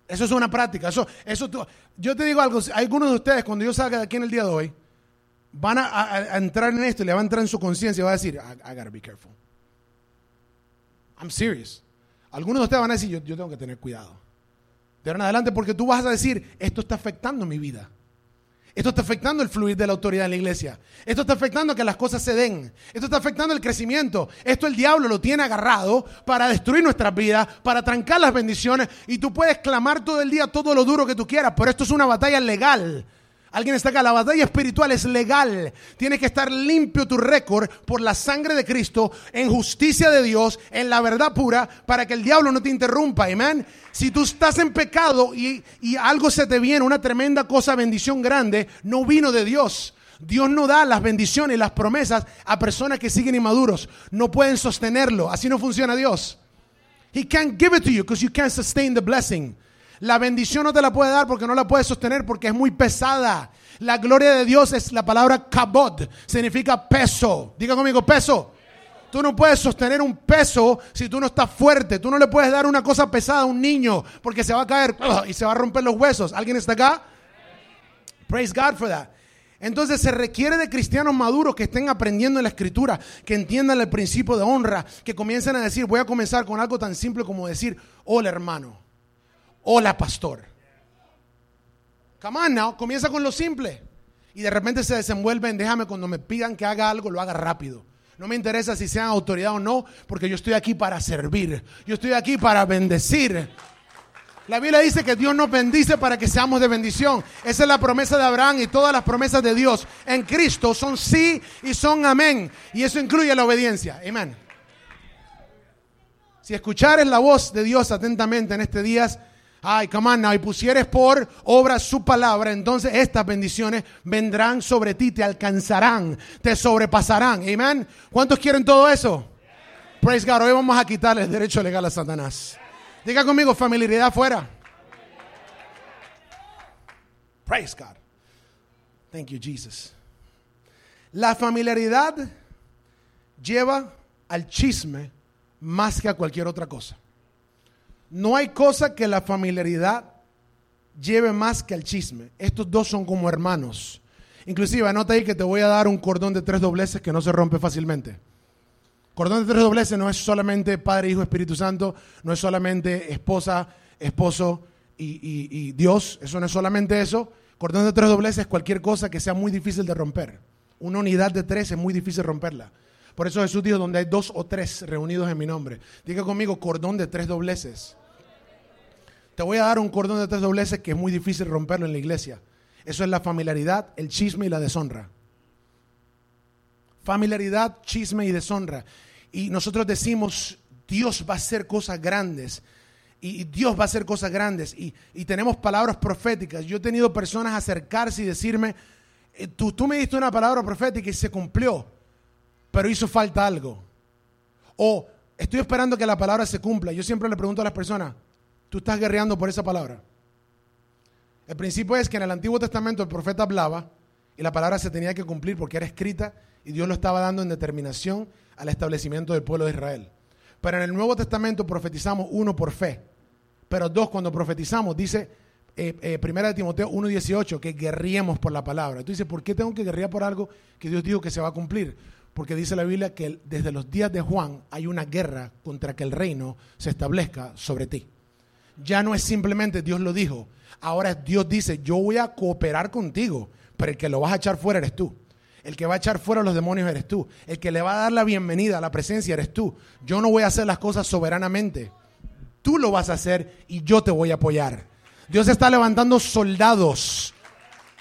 Eso es una práctica. Eso, eso yo te digo algo, algunos de ustedes cuando yo salga de aquí en el día de hoy, van a, entrar en esto y le van a entrar en su conciencia y va a decir, I, I, gotta be careful. I'm serious. Algunos de ustedes van a decir, yo, yo tengo que tener cuidado. De ahora en adelante, porque tú vas a decir, esto está afectando mi vida. Esto está afectando el fluir de la autoridad en la iglesia. Esto está afectando que las cosas se den. Esto está afectando el crecimiento. Esto el diablo lo tiene agarrado para destruir nuestras vidas, para trancar las bendiciones. Y tú puedes clamar todo el día todo lo duro que tú quieras, pero esto es una batalla legal. Alguien está acá, la batalla espiritual es legal. Tienes que estar limpio tu récord por la sangre de Cristo, en justicia de Dios, en la verdad pura, para que el diablo no te interrumpa. Amén. Si tú estás en pecado y, y algo se te viene, una tremenda cosa, bendición grande, no vino de Dios. Dios no da las bendiciones las promesas a personas que siguen inmaduros. No pueden sostenerlo. Así no funciona Dios. He can't give it to you because you can't sustain the blessing. La bendición no te la puede dar porque no la puedes sostener porque es muy pesada. La gloria de Dios es la palabra kabod, significa peso. Diga conmigo, peso. Tú no puedes sostener un peso si tú no estás fuerte. Tú no le puedes dar una cosa pesada a un niño porque se va a caer y se va a romper los huesos. ¿Alguien está acá? Praise God for that. Entonces se requiere de cristianos maduros que estén aprendiendo en la escritura, que entiendan el principio de honra, que comiencen a decir, voy a comenzar con algo tan simple como decir, hola hermano hola pastor. Come on now, comienza con lo simple. Y de repente se desenvuelven, déjame cuando me pidan que haga algo, lo haga rápido. No me interesa si sean autoridad o no, porque yo estoy aquí para servir. Yo estoy aquí para bendecir. La Biblia dice que Dios nos bendice para que seamos de bendición. Esa es la promesa de Abraham y todas las promesas de Dios en Cristo son sí y son amén. Y eso incluye la obediencia. Amén. Si escuchares la voz de Dios atentamente en este día, ay, come on now, y pusieres por obra su palabra, entonces estas bendiciones vendrán sobre ti, te alcanzarán, te sobrepasarán. Amén. ¿Cuántos quieren todo eso? Praise God. Hoy vamos a quitarle el derecho legal a Satanás. Diga conmigo, familiaridad fuera. Praise God. Thank you, Jesus. La familiaridad lleva al chisme más que a cualquier otra cosa. No hay cosa que la familiaridad lleve más que el chisme. Estos dos son como hermanos. Inclusive, anota ahí que te voy a dar un cordón de tres dobleces que no se rompe fácilmente. Cordón de tres dobleces no es solamente Padre, Hijo, Espíritu Santo, no es solamente esposa, esposo y, y Dios, eso no es solamente eso. Cordón de tres dobleces es cualquier cosa que sea muy difícil de romper. Una unidad de tres es muy difícil romperla. Por eso Jesús dijo, donde hay dos o tres reunidos en mi nombre. Diga conmigo, cordón de tres dobleces. Te voy a dar un cordón de tres dobleces que es muy difícil romperlo en la iglesia. Eso es la familiaridad, el chisme y la deshonra. Familiaridad, chisme y deshonra. Y nosotros decimos, Dios va a hacer cosas grandes. Y Dios va a hacer cosas grandes. Y, tenemos palabras proféticas. Yo he tenido personas acercarse y decirme, eh, tú, tú me diste una palabra profética y se cumplió pero hizo falta algo. O estoy esperando que la palabra se cumpla. Yo siempre le pregunto a las personas, ¿tú estás guerreando por esa palabra? El principio es que en el Antiguo Testamento el profeta hablaba y la palabra se tenía que cumplir porque era escrita y Dios lo estaba dando en determinación al establecimiento del pueblo de Israel. Pero en el Nuevo Testamento profetizamos uno por fe, pero dos cuando profetizamos dice eh, eh, de Timoteo 1.18 que guerriemos por la palabra. Tú dices, ¿por qué tengo que guerrear por algo que Dios dijo que se va a cumplir? Porque dice la Biblia que desde los días de Juan hay una guerra contra que el reino se establezca sobre ti. Ya no es simplemente Dios lo dijo, ahora Dios dice, yo voy a cooperar contigo, pero el que lo vas a echar fuera eres tú. El que va a echar fuera a los demonios eres tú. El que le va a dar la bienvenida a la presencia eres tú. Yo no voy a hacer las cosas soberanamente. Tú lo vas a hacer y yo te voy a apoyar. Dios está levantando soldados.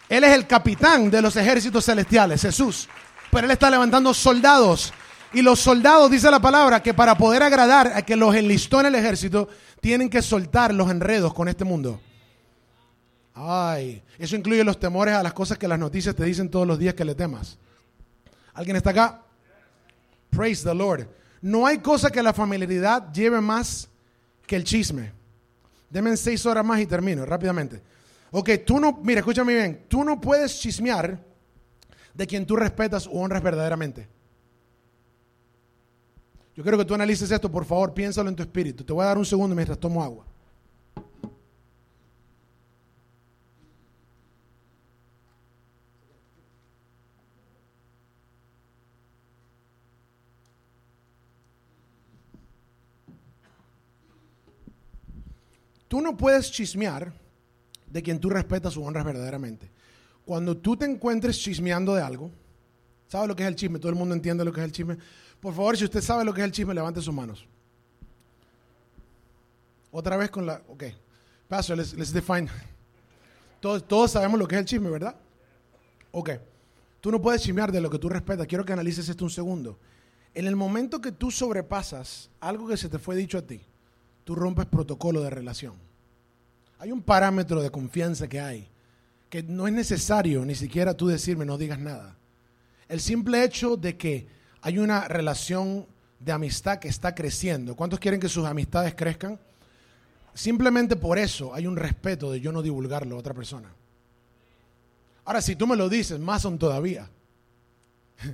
Él es el capitán de los ejércitos celestiales, Jesús pero Él está levantando soldados. Y los soldados, dice la palabra, que para poder agradar a que los enlistó en el ejército, tienen que soltar los enredos con este mundo. Ay, eso incluye los temores a las cosas que las noticias te dicen todos los días que le temas. ¿Alguien está acá? Praise the Lord. No hay cosa que la familiaridad lleve más que el chisme. Denme seis horas más y termino rápidamente. Ok, tú no, mira, escúchame bien, tú no puedes chismear de quien tú respetas o honras verdaderamente. Yo quiero que tú analices esto, por favor, piénsalo en tu espíritu. Te voy a dar un segundo mientras tomo agua. Tú no puedes chismear de quien tú respetas o honras verdaderamente. Cuando tú te encuentres chismeando de algo, ¿sabes lo que es el chisme? Todo el mundo entiende lo que es el chisme. Por favor, si usted sabe lo que es el chisme, levante sus manos. Otra vez con la... Ok. Paso, let's, let's define. Todos, todos sabemos lo que es el chisme, ¿verdad? Ok. Tú no puedes chismear de lo que tú respetas. Quiero que analices esto un segundo. En el momento que tú sobrepasas algo que se te fue dicho a ti, tú rompes protocolo de relación. Hay un parámetro de confianza que hay, que no es necesario ni siquiera tú decirme no digas nada. El simple hecho de que hay una relación de amistad que está creciendo. ¿Cuántos quieren que sus amistades crezcan? Simplemente por eso hay un respeto de yo no divulgarlo a otra persona. Ahora, si tú me lo dices, más son todavía.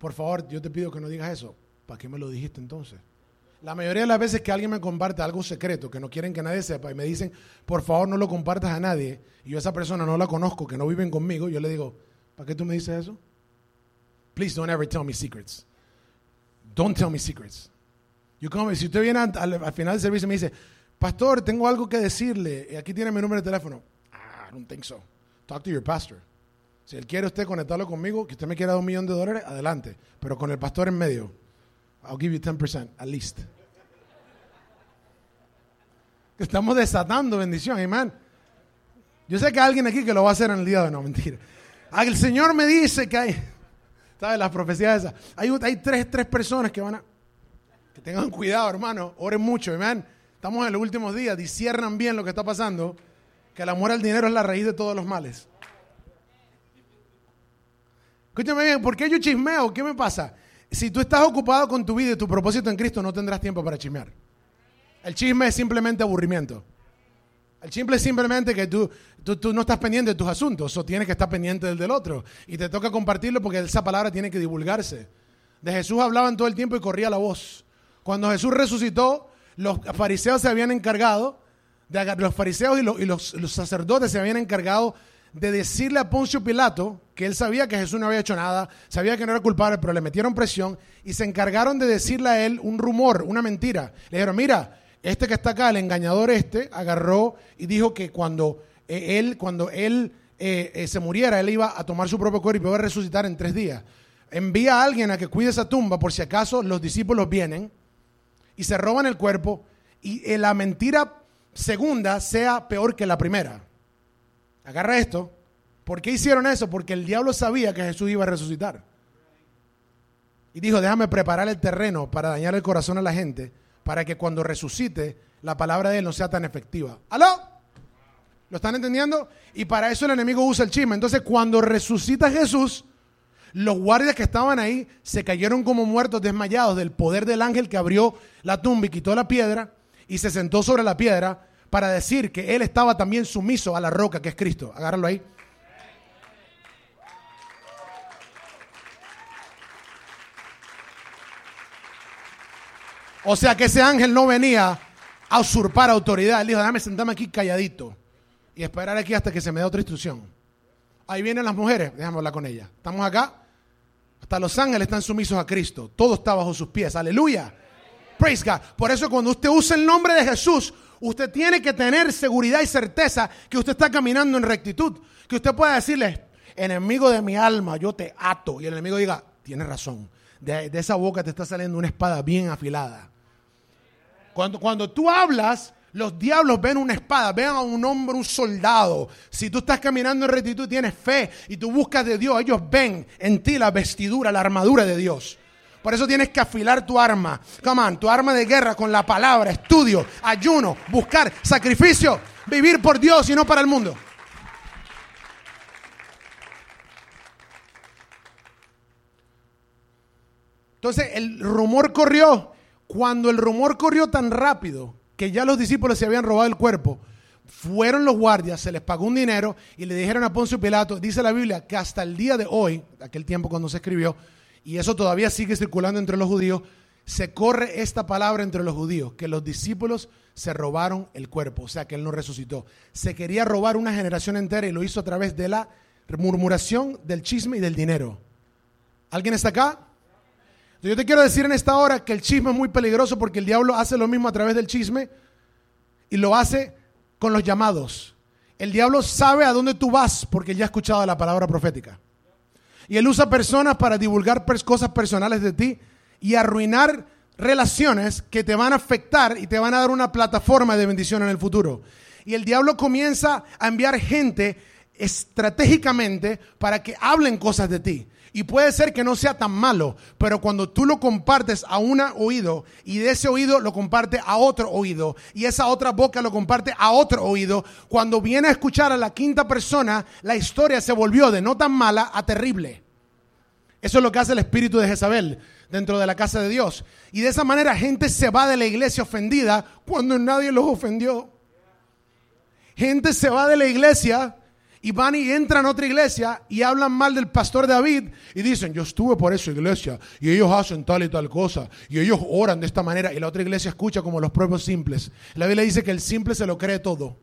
Por favor, yo te pido que no digas eso. ¿Para qué me lo dijiste entonces? La mayoría de las veces que alguien me comparte algo secreto que no quieren que nadie sepa y me dicen, por favor no lo compartas a nadie, y yo a esa persona no la conozco, que no viven conmigo, yo le digo, ¿para qué tú me dices eso? Please don't ever tell me secrets. Don't tell me secrets. You come, si usted viene al, al, final del servicio y me dice, pastor, tengo algo que decirle, aquí tiene mi número de teléfono. Ah, I don't think so. Talk to your pastor. Si él quiere usted conectarlo conmigo, que usted me quiera dar un millón de dólares, adelante. Pero con el pastor en medio, I'll give you 10% at least. Estamos desatando bendición, amén. Yo sé que hay alguien aquí que lo va a hacer en el día de no, mentira. El Señor me dice que hay, ¿sabes? Las profecías esas. Hay, tres, tres personas que van a, que tengan cuidado, hermano, oren mucho, amén. Estamos en los últimos días, disciernan bien lo que está pasando, que el amor al dinero es la raíz de todos los males. Escúchame bien, ¿por qué yo chismeo? ¿Qué me pasa? Si tú estás ocupado con tu vida y tu propósito en Cristo, no tendrás tiempo para chismear. El chisme es simplemente aburrimiento. El chisme es simplemente que tú, tú, no estás pendiente de tus asuntos, o tienes que estar pendiente del del otro. Y te toca compartirlo porque esa palabra tiene que divulgarse. De Jesús hablaban todo el tiempo y corría la voz. Cuando Jesús resucitó, los fariseos se habían encargado, de, los fariseos y, los, y los sacerdotes se habían encargado de decirle a Poncio Pilato que él sabía que Jesús no había hecho nada, sabía que no era culpable, pero le metieron presión y se encargaron de decirle a él un rumor, una mentira. Le dijeron, mira, este que está acá, el engañador este, agarró y dijo que cuando eh, él, cuando él eh, eh, se muriera, él iba a tomar su propio cuerpo y iba a resucitar en tres días. Envía a alguien a que cuide esa tumba por si acaso los discípulos vienen y se roban el cuerpo y la mentira segunda sea peor que la primera. Agarra esto. ¿Por qué hicieron eso? Porque el diablo sabía que Jesús iba a resucitar. Y dijo, déjame preparar el terreno para dañar el corazón a la gente, para que cuando resucite la palabra de él no sea tan efectiva. ¿Aló? ¿Lo están entendiendo? Y para eso el enemigo usa el chisme. Entonces, cuando resucita Jesús, los guardias que estaban ahí se cayeron como muertos desmayados del poder del ángel que abrió la tumba y quitó la piedra y se sentó sobre la piedra para decir que él estaba también sumiso a la roca que es Cristo. Agárralo ahí. O sea que ese ángel no venía a usurpar autoridad. Él dijo, déjame sentarme aquí calladito y esperar aquí hasta que se me dé otra instrucción. Ahí vienen las mujeres, déjame hablar con ellas. Estamos acá. Hasta los ángeles están sumisos a Cristo. Todo está bajo sus pies. Aleluya. Praise God. Por eso cuando usted usa el nombre de Jesús, usted tiene que tener seguridad y certeza que usted está caminando en rectitud. Que usted pueda decirle, enemigo de mi alma, yo te ato. Y el enemigo diga, tienes razón. De, de esa boca te está saliendo una espada bien afilada. Cuando, cuando tú hablas, los diablos ven una espada, ven a un hombre, un soldado. Si tú estás caminando en rectitud, tienes fe y tú buscas de Dios, ellos ven en ti la vestidura, la armadura de Dios. Por eso tienes que afilar tu arma. Come on, tu arma de guerra con la palabra, estudio, ayuno, buscar, sacrificio, vivir por Dios y no para el mundo. Entonces el rumor corrió. Cuando el rumor corrió tan rápido que ya los discípulos se habían robado el cuerpo, fueron los guardias, se les pagó un dinero y le dijeron a Poncio Pilato, dice la Biblia, que hasta el día de hoy, aquel tiempo cuando se escribió, y eso todavía sigue circulando entre los judíos, se corre esta palabra entre los judíos, que los discípulos se robaron el cuerpo, o sea que él no resucitó. Se quería robar una generación entera y lo hizo a través de la murmuración, del chisme y del dinero. ¿Alguien está acá? Yo te quiero decir en esta hora que el chisme es muy peligroso porque el diablo hace lo mismo a través del chisme y lo hace con los llamados. El diablo sabe a dónde tú vas porque ya ha escuchado la palabra profética. Y él usa personas para divulgar cosas personales de ti y arruinar relaciones que te van a afectar y te van a dar una plataforma de bendición en el futuro. Y el diablo comienza a enviar gente estratégicamente para que hablen cosas de ti. Y puede ser que no sea tan malo, pero cuando tú lo compartes a un oído y de ese oído lo comparte a otro oído y esa otra boca lo comparte a otro oído, cuando viene a escuchar a la quinta persona, la historia se volvió de no tan mala a terrible. Eso es lo que hace el espíritu de Jezabel dentro de la casa de Dios. Y de esa manera gente se va de la iglesia ofendida cuando nadie los ofendió. Gente se va de la iglesia y van y entran a otra iglesia y hablan mal del pastor David y dicen, yo estuve por esa iglesia y ellos hacen tal y tal cosa y ellos oran de esta manera y la otra iglesia escucha como los propios simples. La Biblia dice que el simple se lo cree todo.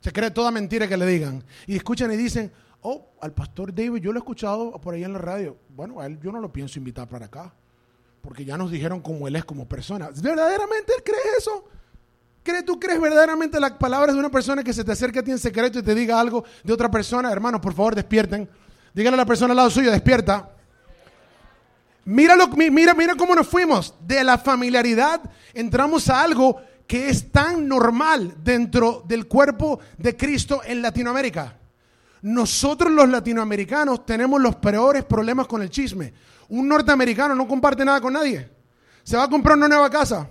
Se cree toda mentira que le digan. Y escuchan y dicen, oh, al pastor David yo lo he escuchado por ahí en la radio. Bueno, a él yo no lo pienso invitar para acá. Porque ya nos dijeron cómo él es como persona. ¿Verdaderamente él cree eso? ¿Tú crees verdaderamente las palabras de una persona que se te acerca a ti en secreto y te diga algo de otra persona? Hermanos, por favor, despierten. Díganle a la persona al lado suyo, despierta. Míralo, mira, mira cómo nos fuimos. De la familiaridad entramos a algo que es tan normal dentro del cuerpo de Cristo en Latinoamérica. Nosotros los latinoamericanos tenemos los peores problemas con el chisme. Un norteamericano no comparte nada con nadie. Se va a comprar una nueva casa.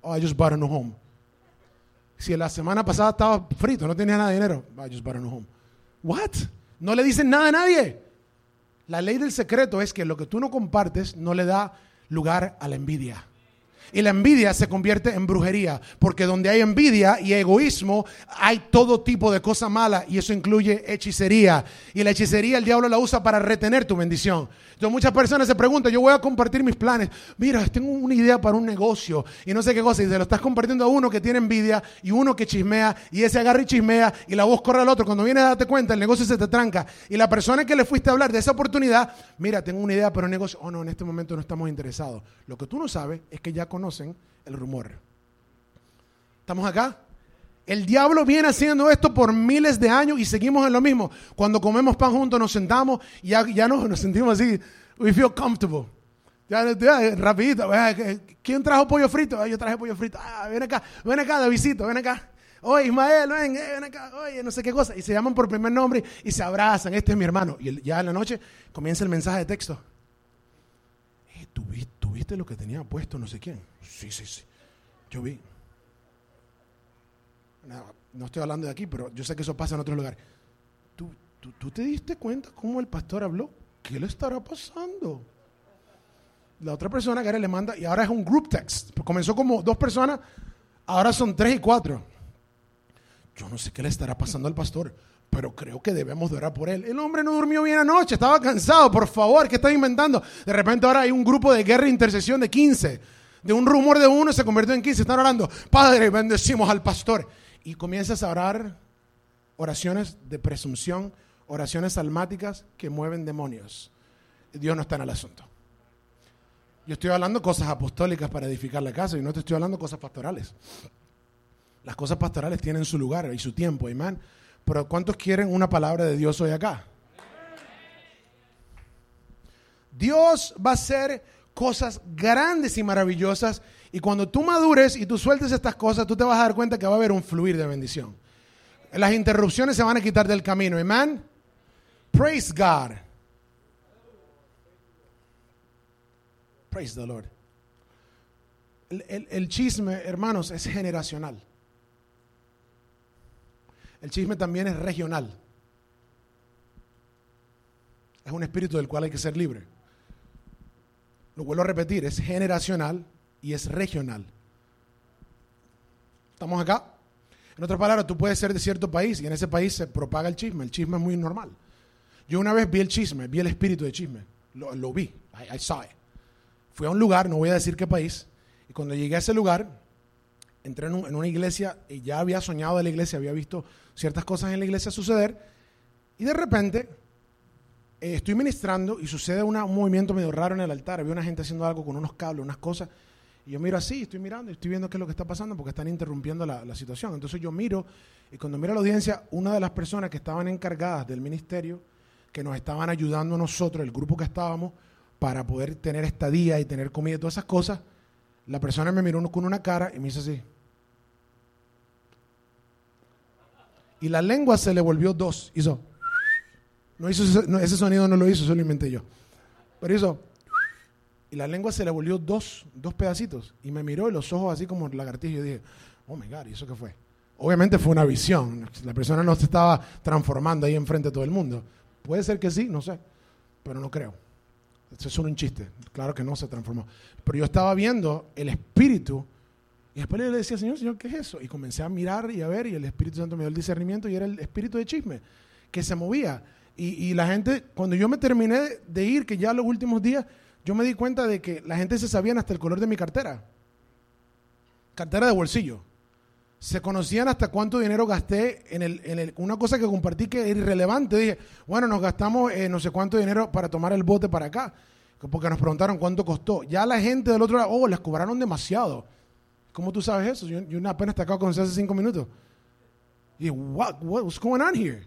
Oh, I just bought a new home. Si la semana pasada estaba frito, no tenía nada de dinero, I just bought a new home. What? No le dicen nada a nadie. La ley del secreto es que lo que tú no compartes no le da lugar a la envidia. Y la envidia se convierte en brujería, porque donde hay envidia y egoísmo, hay todo tipo de cosa mala y eso incluye hechicería. Y la hechicería el diablo la usa para retener tu bendición. Entonces muchas personas se preguntan, yo voy a compartir mis planes. Mira, tengo una idea para un negocio y no sé qué cosa. Y se lo estás compartiendo a uno que tiene envidia y uno que chismea y ese agarra y chismea y la voz corre al otro. Cuando vienes a darte cuenta, el negocio se te tranca. Y la persona que le fuiste a hablar de esa oportunidad, mira, tengo una idea para un negocio. Oh, no, en este momento no estamos interesados. Lo que tú no sabes es que ya conocen el rumor. ¿Estamos acá? El diablo viene haciendo esto por miles de años y seguimos en lo mismo. Cuando comemos pan juntos nos sentamos y ya, ya nos, nos sentimos así. We feel comfortable. Ya, rapidito. ¿Quién trajo pollo frito? Ah, yo traje pollo frito. Ah, ven acá, ven acá, Davidito, ven acá. Oye, Ismael, ven, eh, ven acá. Oye, no sé qué cosa. Y se llaman por primer nombre y se abrazan. Este es mi hermano. Y ya en la noche comienza el mensaje de texto. Eh, ¿tú, viste, lo que tenía puesto no sé quién? Sí, sí, sí. Yo vi. No, estoy hablando de aquí, pero yo sé que eso pasa en otro lugar. ¿Tú, tú, te diste cuenta cómo el pastor habló? ¿Qué le estará pasando? La otra persona que le manda, y ahora es un group text. Comenzó como dos personas, ahora son tres y cuatro. Yo no sé qué le estará pasando al pastor, pero creo que debemos de orar por él. El hombre no durmió bien anoche, estaba cansado, por favor, ¿qué estás inventando? De repente ahora hay un grupo de guerra e intercesión de 15. De un rumor de uno se convirtió en 15. Están orando, Padre, bendecimos al pastor y comienzas a orar oraciones de presunción, oraciones almáticas que mueven demonios. Dios no está en el asunto. Yo estoy hablando cosas apostólicas para edificar la casa y no te estoy hablando cosas pastorales. Las cosas pastorales tienen su lugar y su tiempo, amén. Pero ¿cuántos quieren una palabra de Dios hoy acá? Dios va a hacer cosas grandes y maravillosas y cuando tú madures y tú sueltes estas cosas, tú te vas a dar cuenta que va a haber un fluir de bendición. Las interrupciones se van a quitar del camino. Amén. Praise God. Praise the Lord. El, el, chisme, hermanos, es generacional. El chisme también es regional. Es un espíritu del cual hay que ser libre. Lo vuelvo a repetir, es generacional y es regional. ¿Estamos acá? En otras palabras, tú puedes ser de cierto país y en ese país se propaga el chisme. El chisme es muy normal. Yo una vez vi el chisme, vi el espíritu de chisme. Lo, vi, I, saw it. Fui a un lugar, no voy a decir qué país, y cuando llegué a ese lugar, entré en, una iglesia y ya había soñado de la iglesia, había visto ciertas cosas en la iglesia suceder, y de repente eh, estoy ministrando y sucede un movimiento medio raro en el altar. Había una gente haciendo algo con unos cables, unas cosas. Y yo miro así, estoy mirando y estoy viendo qué es lo que está pasando porque están interrumpiendo la, la situación. Entonces yo miro y cuando miro a la audiencia, una de las personas que estaban encargadas del ministerio, que nos estaban ayudando a nosotros, el grupo que estábamos, para poder tener estadía y tener comida y todas esas cosas, la persona me miró con una cara y me hizo así. Y la lengua se le volvió dos. Hizo. No hizo ese, sonido no lo hizo, eso lo inventé yo. Pero hizo. Y la lengua se le volvió dos, dos pedacitos. Y me miró y los ojos así como lagartijos. Yo dije, oh my God, ¿y eso qué fue? Obviamente fue una visión. La persona no se estaba transformando ahí enfrente de todo el mundo. Puede ser que sí, no sé. Pero no creo. Eso es solo un chiste. Claro que no se transformó. Pero yo estaba viendo el espíritu. Y después le decía, Señor, Señor, ¿qué es eso? Y comencé a mirar y a ver. Y el Espíritu Santo me dio el discernimiento. Y era el espíritu de chisme que se movía. Y, la gente, cuando yo me terminé de ir, que ya los últimos días, yo me di cuenta de que la gente se sabían hasta el color de mi cartera. Cartera de bolsillo. Se conocían hasta cuánto dinero gasté en, el, en el, una cosa que compartí que era irrelevante. Dije, bueno, nos gastamos eh, no sé cuánto dinero para tomar el bote para acá. Porque nos preguntaron cuánto costó. Ya la gente del otro lado, oh, les cobraron demasiado. ¿Cómo tú sabes eso? Yo, yo apenas te acabo de conocer hace cinco minutos. Y what, what's going on here?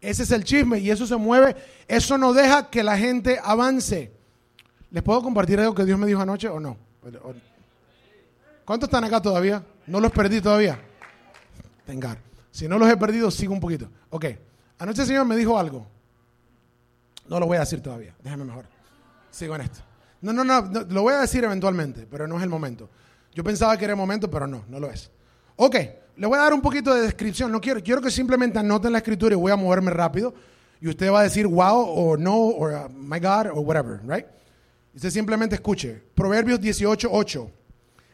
Ese es el chisme y eso se mueve. Eso no deja que la gente avance. ¿Les puedo compartir algo que Dios me dijo anoche o no? ¿Cuántos están acá todavía? ¿No los perdí todavía? Tengar. Si no los he perdido, sigo un poquito. Ok. Anoche el Señor me dijo algo. No lo voy a decir todavía. Déjame mejor. Sigo en esto. No, no, no, no, Lo voy a decir eventualmente, pero no es el momento. Yo pensaba que era el momento, pero no, no lo es. Ok. Le voy a dar un poquito de descripción. No quiero, quiero que simplemente anoten la escritura y voy a moverme rápido. Y usted va a decir wow o no o uh, my God o whatever, right? Usted simplemente escuche. Proverbios 18, 8.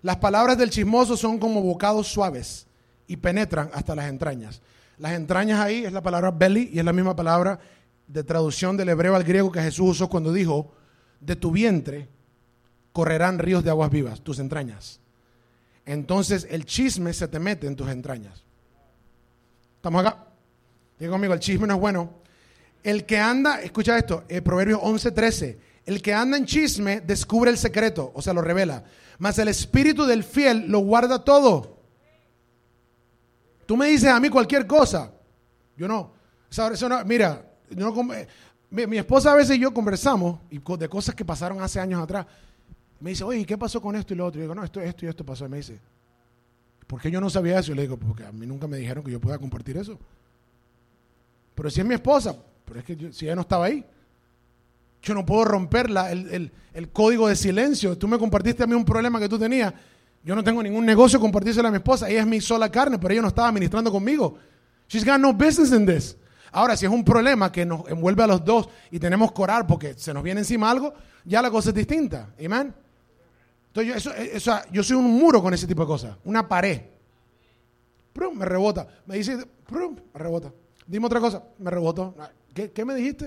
Las palabras del chismoso son como bocados suaves y penetran hasta las entrañas. Las entrañas ahí es la palabra belly y es la misma palabra de traducción del hebreo al griego que Jesús usó cuando dijo, de tu vientre correrán ríos de aguas vivas, tus entrañas entonces el chisme se te mete en tus entrañas. ¿Estamos acá? Digo conmigo, el chisme no es bueno. El que anda, escucha esto, el Proverbios 11:13, el que anda en chisme descubre el secreto, o sea, lo revela. Mas el espíritu del fiel lo guarda todo. Tú me dices a mí cualquier cosa. Yo no. mira, eh, mi, mi, esposa a veces y yo conversamos de cosas que pasaron hace años atrás. Me dice, oye, ¿qué pasó con esto y lo otro? Y digo, no, esto, esto y esto pasó. Y me dice, ¿por qué yo no sabía eso? Y le digo, porque a mí nunca me dijeron que yo pueda compartir eso. Pero si es mi esposa, pero es que si ella no estaba ahí, yo no puedo romper el, el, código de silencio. Tú me compartiste a mí un problema que tú tenías. Yo no tengo ningún negocio compartírselo a mi esposa. Ella es mi sola carne, pero ella no estaba ministrando conmigo. She's got no business in this. Ahora, si es un problema que nos envuelve a los dos y tenemos que orar porque se nos viene encima algo, ya la cosa es distinta. Amén. Entonces, yo, eso, yo soy un muro con ese tipo de cosas, una pared. Prum, me rebota. Me dice, prum, me rebota. Dime otra cosa, me rebotó. ¿Qué, me dijiste?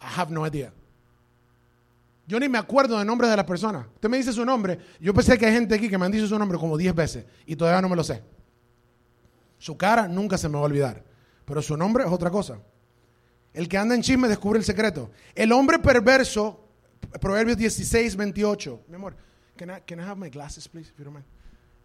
I have no idea. Yo ni me acuerdo de nombres de las personas. Usted me dice su nombre. Yo pensé que hay gente aquí que me han dicho su nombre como 10 veces y todavía no me lo sé. Su cara nunca se me va a olvidar. Pero su nombre es otra cosa. El que anda en chisme descubre el secreto. El hombre perverso, Proverbios 16, 28. Mi amor, Can I, can I have my glasses, please, if you don't mind?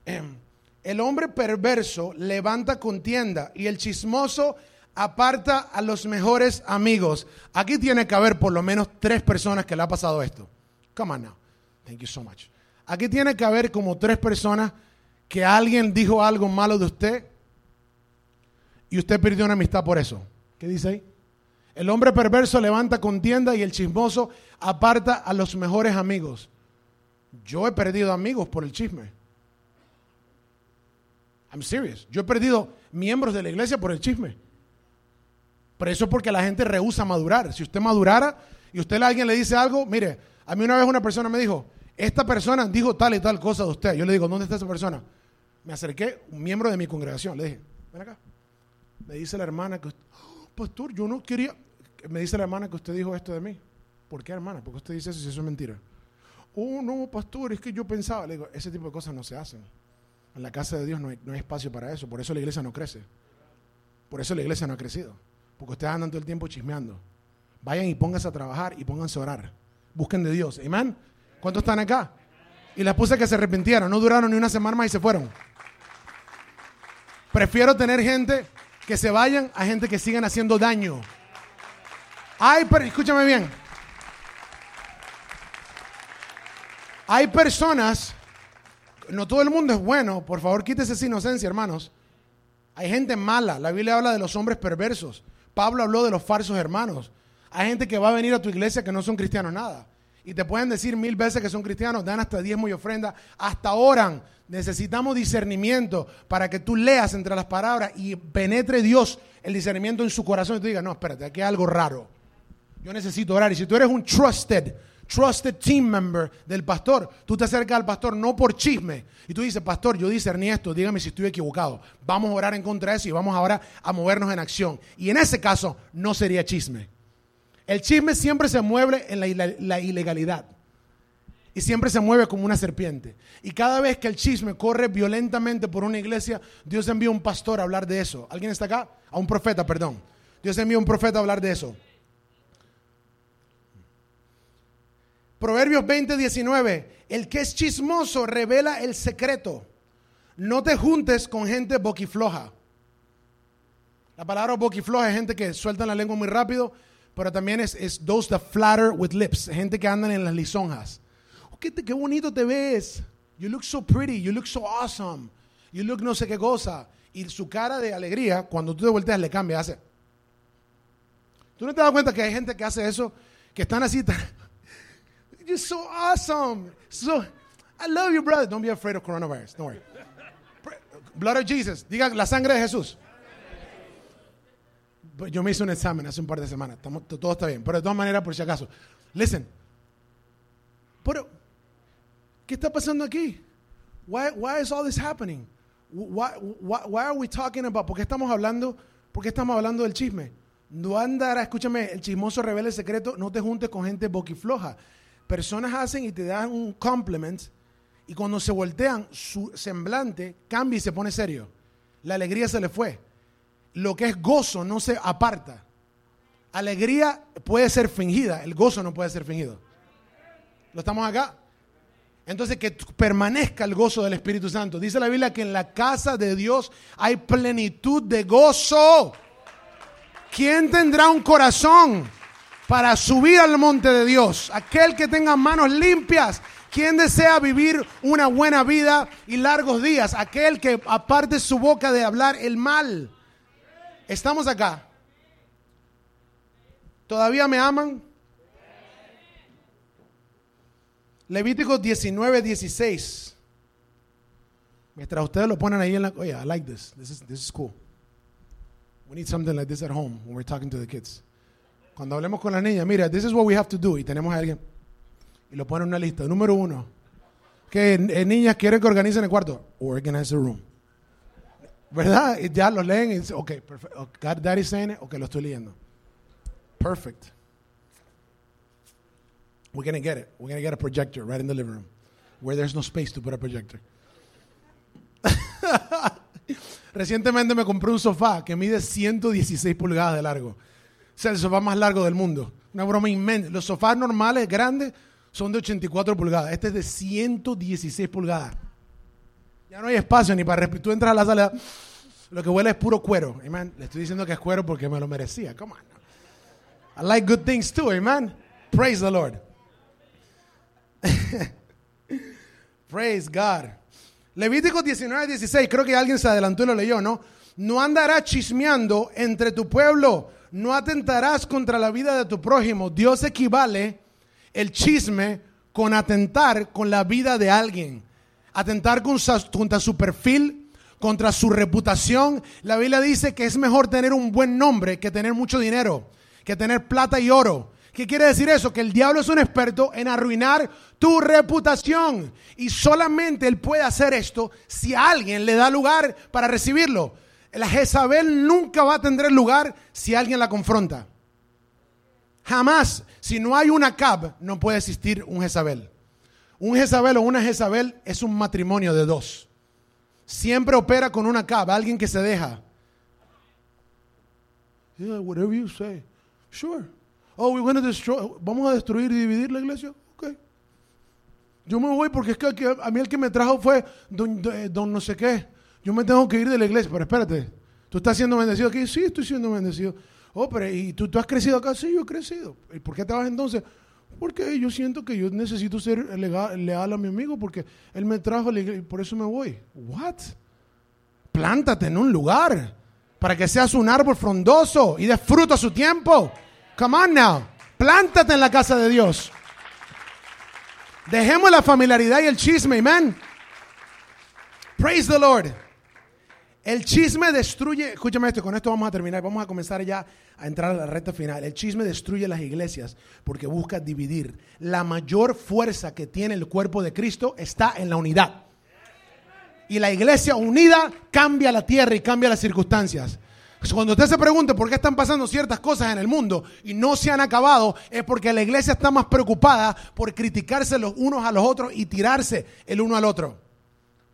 Em, el hombre perverso levanta contienda y el chismoso aparta a los mejores amigos. Aquí tiene que haber por lo menos tres personas que le ha pasado esto. Come on now. Thank you so much. Aquí tiene que haber como tres personas que alguien dijo algo malo de usted y usted perdió una amistad por eso. ¿Qué dice ahí? El hombre perverso levanta contienda y el chismoso aparta a los mejores amigos. Yo he perdido amigos por el chisme. I'm serious. Yo he perdido miembros de la iglesia por el chisme. Pero eso es porque la gente rehúsa madurar. Si usted madurara y usted a alguien le dice algo, mire, a mí una vez una persona me dijo, esta persona dijo tal y tal cosa de usted. Yo le digo, ¿dónde está esa persona? Me acerqué, un miembro de mi congregación, le dije, ven acá. Me dice la hermana que, "Oh, pastor, yo no quería, me dice la hermana que usted dijo esto de mí. ¿Por qué, hermana? ¿Por qué usted dice eso si eso es mentira? Oh, no, pastor, es que yo pensaba. Le digo, ese tipo de cosas no se hacen. En la casa de Dios no hay, no hay espacio para eso. Por eso la iglesia no crece. Por eso la iglesia no ha crecido. Porque ustedes andan todo el tiempo chismeando. Vayan y pónganse a trabajar y pónganse a orar. Busquen de Dios. Amén. ¿Cuántos están acá? Y les puse que se arrepintieron. No duraron ni una semana más y se fueron. Prefiero tener gente que se vayan a gente que sigan haciendo daño. Ay, pero escúchame bien. Hay personas, no todo el mundo es bueno, por favor quítese esa inocencia, hermanos. Hay gente mala, la Biblia habla de los hombres perversos. Pablo habló de los falsos hermanos. Hay gente que va a venir a tu iglesia que no son cristianos nada. Y te pueden decir mil veces que son cristianos, dan hasta diezmo y ofrenda, hasta oran. Necesitamos discernimiento para que tú leas entre las palabras y penetre Dios el discernimiento en su corazón y tú digas, no, espérate, aquí hay algo raro. Yo necesito orar. Y si tú eres un trusted, trusted team member del pastor, tú te acercas al pastor no por chisme. Y tú dices, pastor, yo discerní esto, dígame si estoy equivocado. Vamos a orar en contra de eso y vamos ahora a movernos en acción. Y en ese caso no sería chisme. El chisme siempre se mueve en la, la ilegalidad. Y siempre se mueve como una serpiente. Y cada vez que el chisme corre violentamente por una iglesia, Dios envía un pastor a hablar de eso. ¿Alguien está acá? A un profeta, perdón. Dios envía un profeta a hablar de eso. Proverbios 20, 19. El que es chismoso revela el secreto. No te juntes con gente boquifloja. La palabra boquifloja es gente que suelta la lengua muy rápido, pero también es, those that flatter with lips, gente que andan en las lisonjas. Oh, ¿Qué, qué bonito te ves. You look so pretty, you look so awesome. You look no sé qué cosa. Y su cara de alegría, cuando tú te volteas, le cambia, hace. ¿Tú no te das cuenta que hay gente que hace eso? Que están así, tan, You're so awesome. So, I love you, brother. Don't be afraid of coronavirus. Don't worry. Blood of Jesus. Diga la sangre de Jesús. Pues Yo me hice un examen hace un par de semanas. Estamos- todo está bien. Pero de todas maneras, por si acaso. Listen. Pero, ¿qué está pasando aquí? Why, why is all this happening? Why, why, why are we talking about? ¿Por qué estamos hablando? ¿Por qué estamos hablando del chisme? No andará, escúchame, el chismoso revela el secreto, no te juntes con gente boquifloja. Personas hacen y te dan un compliment y cuando se voltean, su semblante cambia y se pone serio. La alegría se le fue. Lo que es gozo no se aparta. Alegría puede ser fingida, el gozo no puede ser fingido. ¿Lo estamos acá? Entonces que permanezca el gozo del Espíritu Santo. Dice la Biblia que en la casa de Dios hay plenitud de gozo. ¿Quién tendrá un corazón para subir al monte de Dios? Aquel que tenga manos limpias. ¿Quién desea vivir una buena vida y largos días? Aquel que aparte su boca de hablar el mal. Estamos acá. ¿Todavía me aman? Levítico 19, 16. Mientras ustedes lo ponen ahí en la... Oye, I like this. This is, this is cool. We need something like this at home when we're talking to the kids. Cuando hablemos con la niña, mira, this is what we have to do. Y tenemos a alguien. Y lo ponen en una lista. Número uno. Que eh, niñas quieren que organicen el cuarto. Organize the room. ¿Verdad? Y ya lo leen y dicen, ok, perfecto. God, Daddy saying it. Ok, lo estoy leyendo. Perfect. We're going to get it. We're going to get a projector right in the living room where there's no space to put a projector. Recientemente me compré un sofá que mide 116 pulgadas de largo. Sea, el sofá más largo del mundo. Una broma inmensa. Los sofás normales, grandes, son de 84 pulgadas. Este es de 116 pulgadas. Ya no hay espacio ni para respirar. Tú entras a la sala, lo que huele es puro cuero. Amen. Le estoy diciendo que es cuero porque me lo merecía. Come on. I like good things too. Amen. Praise the Lord. Praise God. Levítico 19, 16, creo que alguien se adelantó y lo leyó, ¿no? No andarás chismeando entre tu pueblo, no atentarás contra la vida de tu prójimo. Dios equivale el chisme con atentar con la vida de alguien. Atentar contra su perfil, contra su reputación. La Biblia dice que es mejor tener un buen nombre que tener mucho dinero, que tener plata y oro, ¿Qué quiere decir eso? Que el diablo es un experto en arruinar tu reputación. Y solamente él puede hacer esto si alguien le da lugar para recibirlo. La Jezabel nunca va a tener lugar si alguien la confronta. Jamás. Si no hay una Cab, no puede existir un Jezabel. Un Jezabel o una Jezabel es un matrimonio de dos. Siempre opera con una Cab, alguien que se deja. Yeah, whatever you say. Sure. Oh, we're to destroy. Vamos a destruir y dividir la iglesia. Ok. Yo me voy porque es que a mí el que me trajo fue don, don no sé qué. Yo me tengo que ir de la iglesia. Pero espérate. ¿Tú estás siendo bendecido aquí? Sí, estoy siendo bendecido. Oh, pero ¿y tú, tú has crecido acá? Sí, yo he crecido. ¿Y por qué te vas entonces? Porque yo siento que yo necesito ser leal a mi amigo porque él me trajo a la iglesia y por eso me voy. What? Plántate en un lugar para que seas un árbol frondoso y de fruto a su tiempo. Come on now. Plántate en la casa de Dios. Dejemos la familiaridad y el chisme, amen. Praise the Lord. El chisme destruye, escúchame esto, con esto vamos a terminar, vamos a comenzar ya a entrar a la recta final. El chisme destruye las iglesias porque busca dividir. La mayor fuerza que tiene el cuerpo de Cristo está en la unidad. Y la iglesia unida cambia la tierra y cambia las circunstancias. Cuando usted se pregunte por qué están pasando ciertas cosas en el mundo y no se han acabado, es porque la iglesia está más preocupada por criticarse los unos a los otros y tirarse el uno al otro.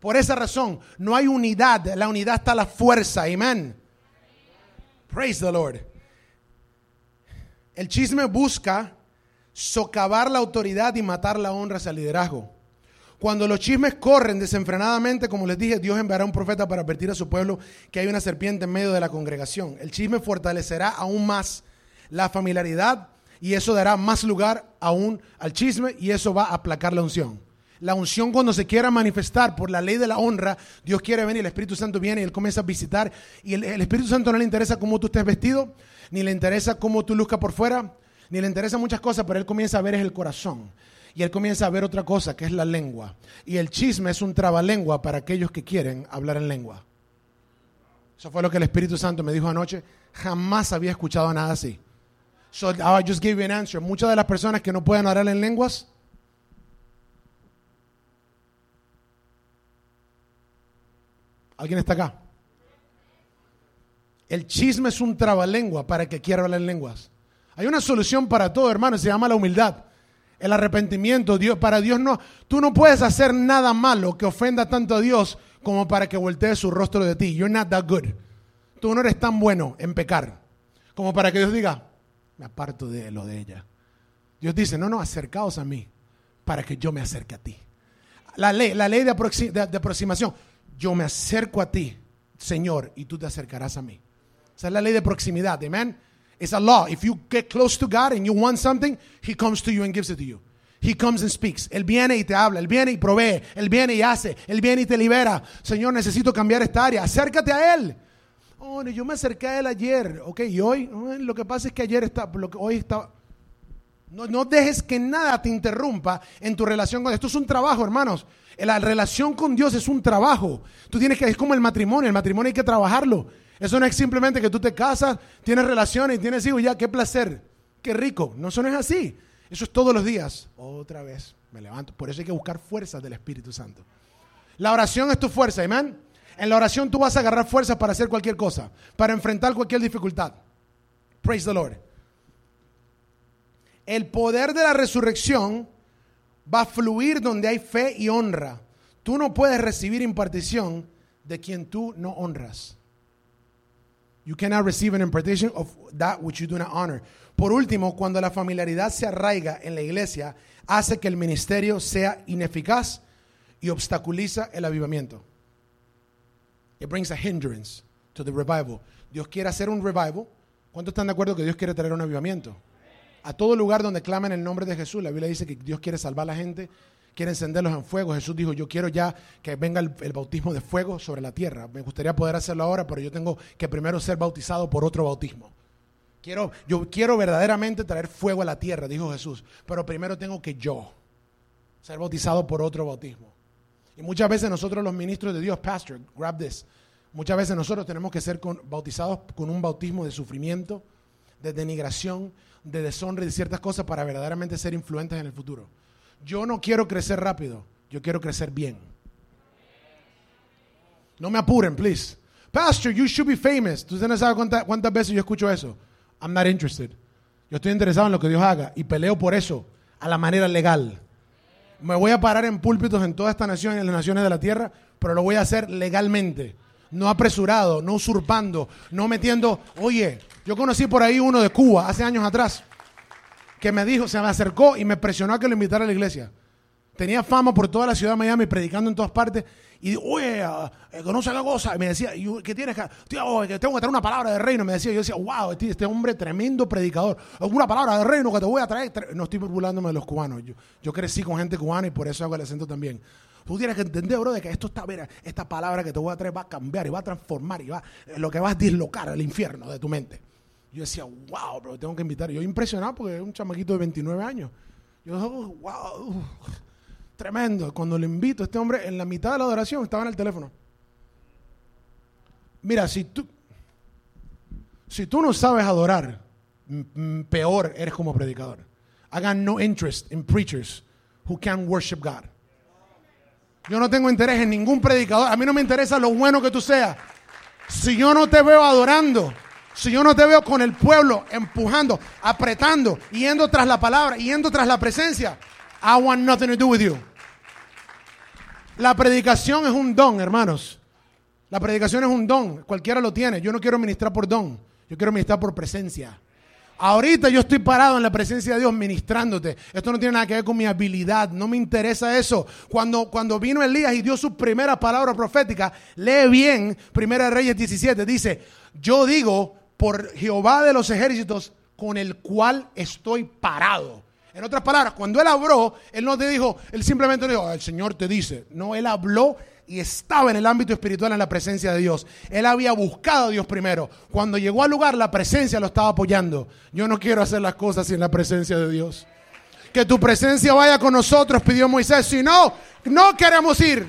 Por esa razón, no hay unidad. La unidad está la fuerza. Amén. Praise the Lord. El chisme busca socavar la autoridad y matar la honra hacia el liderazgo. Cuando los chismes corren desenfrenadamente, como les dije, Dios enviará un profeta para advertir a su pueblo que hay una serpiente en medio de la congregación. El chisme fortalecerá aún más la familiaridad y eso dará más lugar aún al chisme y eso va a aplacar la unción. La unción cuando se quiera manifestar por la ley de la honra, Dios quiere venir, el Espíritu Santo viene y Él comienza a visitar. Y el, Espíritu Santo no le interesa cómo tú estés vestido, ni le interesa cómo tú luzcas por fuera, ni le interesa muchas cosas, pero Él comienza a ver es el corazón. Y Él comienza a ver otra cosa, que es la lengua. Y el chisme es un trabalengua para aquellos que quieren hablar en lengua. Eso fue lo que el Espíritu Santo me dijo anoche. Jamás había escuchado nada así. So I just gave you an answer. Muchas de las personas que no pueden hablar en lenguas, ¿Alguien está acá? El chisme es un trabalengua para que quiera hablar en lenguas. Hay una solución para todo, hermano, se llama la humildad. El arrepentimiento, Dios, para Dios no, tú no puedes hacer nada malo que ofenda tanto a Dios como para que voltee su rostro de ti. You're not that good. Tú no eres tan bueno en pecar como para que Dios diga, me aparto de lo de ella. Dios dice, no, no, acercaos a mí para que yo me acerque a ti. La ley, la ley de, aproximación yo me acerco a ti, Señor, y tú te acercarás a mí. Esa es la ley de proximidad, amen. It's a law. If you get close to God and you want something, He comes to you and gives it to you. He comes and speaks. Él viene y te habla, Él viene y provee, Él viene y hace, Él viene y te libera. Señor, necesito cambiar esta área. Acércate a Él. Oh, yo me acerqué a Él ayer, ok, y hoy, lo que pasa es que ayer está, hoy está. No, no dejes que nada te interrumpa en tu relación con Esto es un trabajo, hermanos. La relación con Dios es un trabajo. Tú tienes que, es como el matrimonio, el matrimonio hay que trabajarlo. Eso no es simplemente que tú te casas, tienes relaciones y tienes hijos, ya, qué placer, qué rico. No, eso no es así. Eso es todos los días. Otra vez me levanto. Por eso hay que buscar fuerzas del Espíritu Santo. La oración es tu fuerza, amén. En la oración tú vas a agarrar fuerzas para hacer cualquier cosa, para enfrentar cualquier dificultad. Praise the Lord. El poder de la resurrección va a fluir donde hay fe y honra. Tú no puedes recibir impartición de quien tú no honras. You cannot receive an impartation of that which you do not honor. Por último, cuando la familiaridad se arraiga en la iglesia, hace que el ministerio sea ineficaz y obstaculiza el avivamiento. It brings a hindrance to the revival. Dios quiere hacer un revival. ¿Cuántos están de acuerdo que Dios quiere traer un avivamiento? A todo lugar donde clamen el nombre de Jesús. La Biblia dice que Dios quiere salvar a la gente, quiere encenderlos en fuego. Jesús dijo, yo quiero ya que venga el, bautismo de fuego sobre la tierra. Me gustaría poder hacerlo ahora, pero yo tengo que primero ser bautizado por otro bautismo. Quiero, yo quiero verdaderamente traer fuego a la tierra, dijo Jesús, pero primero tengo que yo ser bautizado por otro bautismo. Y muchas veces nosotros los ministros de Dios, pastor, grab this, muchas veces nosotros tenemos que ser bautizados con un bautismo de sufrimiento, de denigración, de deshonra y de ciertas cosas para verdaderamente ser influentes en el futuro. Yo no quiero crecer rápido, yo quiero crecer bien. No me apuren, please. Pastor, you should be famous. Tú no sabes cuántas, cuántas veces yo escucho eso. I'm not interested. Yo estoy interesado en lo que Dios haga y peleo por eso a la manera legal. Me voy a parar en púlpitos en toda esta nación y en las naciones de la tierra, pero lo voy a hacer legalmente. No apresurado, no usurpando, no metiendo. Oye, yo conocí por ahí uno de Cuba hace años atrás que me dijo, se me acercó y me presionó a que lo invitara a la iglesia. Tenía fama por toda la ciudad de Miami, predicando en todas partes. Y digo, oye, eh, conoce la cosa. Y me decía, ¿qué tienes que tengo que traer una palabra de reino. Me decía, yo decía, wow, este, este, hombre tremendo predicador. Una palabra de reino que te voy a traer. No estoy burlándome de los cubanos. Yo, yo crecí con gente cubana y por eso hago el acento también. Tú tienes que entender, bro, de que esto está, mira, esta palabra que te voy a traer va a cambiar y va a transformar y va, eh, lo que va a dislocar el infierno de tu mente. Yo decía, wow, bro, tengo que invitar. Yo impresionado porque es un chamaquito de 29 años. Yo, wow. Tremendo. Cuando le invito a este hombre, en la mitad de la adoración estaba en el teléfono. Mira, si tú, si tú no sabes adorar, peor eres como predicador. I got no interest in preachers who can worship God. Yo no tengo interés en ningún predicador. A mí no me interesa lo bueno que tú seas. Si yo no te veo adorando, si yo no te veo con el pueblo empujando, apretando, yendo tras la palabra, yendo tras la presencia, I want nothing to do with you. La predicación es un don, hermanos. La predicación es un don. Cualquiera lo tiene. Yo no quiero ministrar por don. Yo quiero ministrar por presencia. Ahorita yo estoy parado en la presencia de Dios ministrándote. Esto no tiene nada que ver con mi habilidad. No me interesa eso. Cuando, cuando vino Elías y dio su primera palabra profética, lee bien, Primera Reyes 17, dice, yo digo por Jehová de los ejércitos con el cual estoy parado. En otras palabras, cuando él habló, él no te dijo, él simplemente dijo, el Señor te dice. No, él habló y estaba en el ámbito espiritual en la presencia de Dios. Él había buscado a Dios primero. Cuando llegó al lugar, la presencia lo estaba apoyando. Yo no quiero hacer las cosas sin la presencia de Dios. Que tu presencia vaya con nosotros, pidió Moisés. Si no, no queremos ir.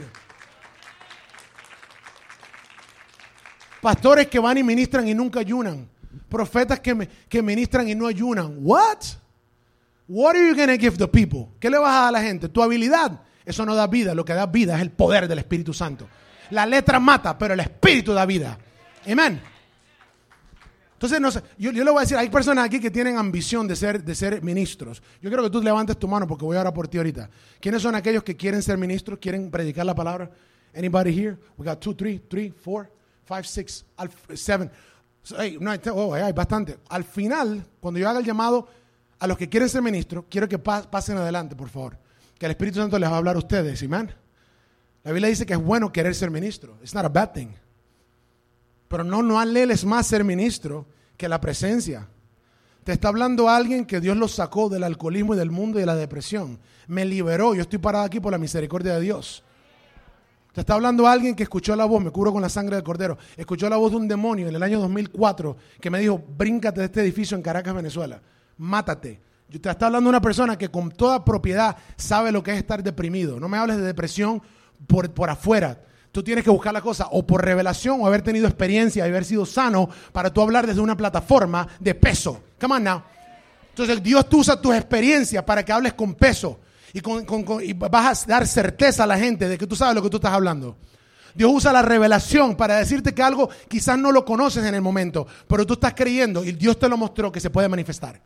Pastores que van y ministran y nunca ayunan. Profetas que, que ministran y no ayunan. What? What are you going to give the people? ¿Qué le vas a dar a la gente? Tu habilidad. Eso no da vida. Lo que da vida es el poder del Espíritu Santo. La letra mata, pero el Espíritu da vida. Amén. Entonces, no sé, yo, le voy a decir, hay personas aquí que tienen ambición de ser, de ser ministros. Yo quiero que tú levantes tu mano porque voy a orar por ti ahorita. ¿Quiénes son aquellos que quieren ser ministros, quieren predicar la palabra? Anybody here? We got two, three, three, four, five, six, seven. no, oh, hay bastante. Al final, cuando yo haga el llamado, a los que quieren ser ministros, quiero que pasen adelante, por favor. Que el Espíritu Santo les va a hablar a ustedes, amén. La Biblia dice que es bueno querer ser ministro. It's not a bad thing. Pero no, no anheles más ser ministro que la presencia. Te está hablando alguien que Dios lo sacó del alcoholismo y del mundo y de la depresión. Me liberó. Yo estoy parado aquí por la misericordia de Dios. Te está hablando alguien que escuchó la voz, me curo con la sangre del cordero. Escuchó la voz de un demonio en el año 2004 que me dijo, bríncate de este edificio en Caracas, Venezuela mátate. Te está hablando una persona que con toda propiedad sabe lo que es estar deprimido. No me hables de depresión por, por afuera. Tú tienes que buscar la cosa o por revelación o haber tenido experiencia y haber sido sano para tú hablar desde una plataforma de peso. Come on now. Entonces Dios tú usa tus experiencias para que hables con peso y, y vas a dar certeza a la gente de que tú sabes lo que tú estás hablando. Dios usa la revelación para decirte que algo quizás no lo conoces en el momento, pero tú estás creyendo y Dios te lo mostró que se puede manifestar.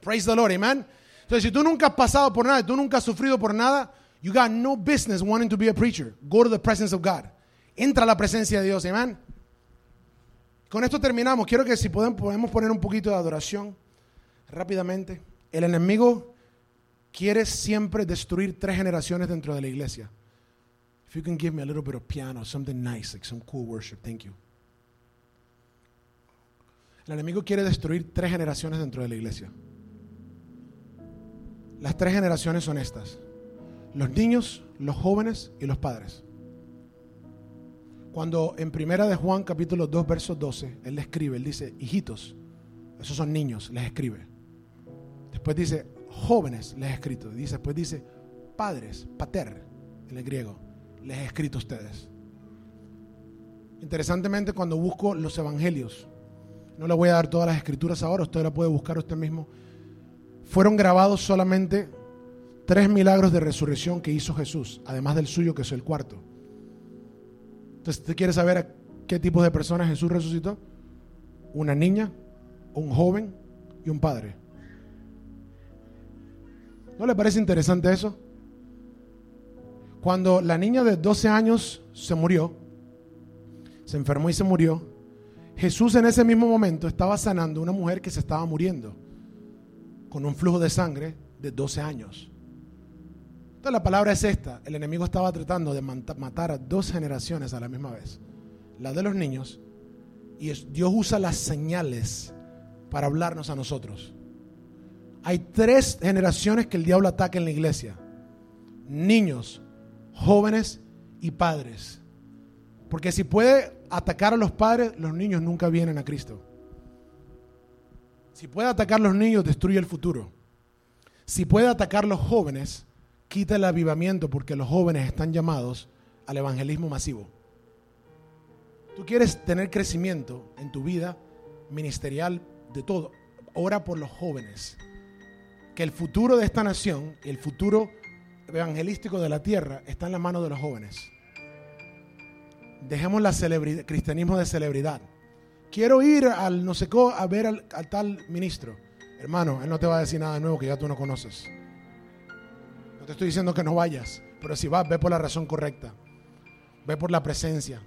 Praise the Lord, amen. Entonces, si tú nunca has pasado por nada, tú nunca has sufrido por nada, you got no business wanting to be a preacher. Go to the presence of God. Entra a la presencia de Dios, amen. Con esto terminamos. Quiero que si podemos, podemos poner un poquito de adoración rápidamente. El enemigo quiere siempre destruir tres generaciones dentro de la iglesia. If you can give me a little bit of piano, something nice, like some cool worship, thank you. El enemigo quiere destruir tres generaciones dentro de la iglesia. Las tres generaciones son estas. Los niños, los jóvenes y los padres. Cuando en primera de Juan capítulo 2 verso 12, él le escribe, él dice, hijitos, esos son niños, les escribe. Después dice, jóvenes, les he escrito. Dice, después dice, padres, pater, en el griego, les he escrito a ustedes. Interesantemente, cuando busco los evangelios, no le voy a dar todas las escrituras ahora, usted la puede buscar usted mismo. Fueron grabados solamente tres milagros de resurrección que hizo Jesús, además del suyo que es el cuarto. Entonces, ¿usted quiere saber a qué tipo de personas Jesús resucitó? Una niña, un joven y un padre. ¿No le parece interesante eso? Cuando la niña de 12 años se murió, se enfermó y se murió, Jesús en ese mismo momento estaba sanando a una mujer que se estaba muriendo con un flujo de sangre de 12 años. Entonces la palabra es esta, el enemigo estaba tratando de matar a dos generaciones a la misma vez, la de los niños, y Dios usa las señales para hablarnos a nosotros. Hay tres generaciones que el diablo ataca en la iglesia, niños, jóvenes y padres. Porque si puede atacar a los padres, los niños nunca vienen a Cristo. Si puede atacar los niños, destruye el futuro. Si puede atacar a los jóvenes, quita el avivamiento porque los jóvenes están llamados al evangelismo masivo. Tú quieres tener crecimiento en tu vida ministerial, de todo. Ora por los jóvenes. Que el futuro de esta nación y el futuro evangelístico de la tierra está en la mano de los jóvenes. Dejemos la cristianismo de celebridad. Quiero ir al no sé qué a ver al, tal ministro. Hermano, él no te va a decir nada nuevo que ya tú no conoces. No te estoy diciendo que no vayas, pero si vas, ve por la razón correcta. Ve por la presencia.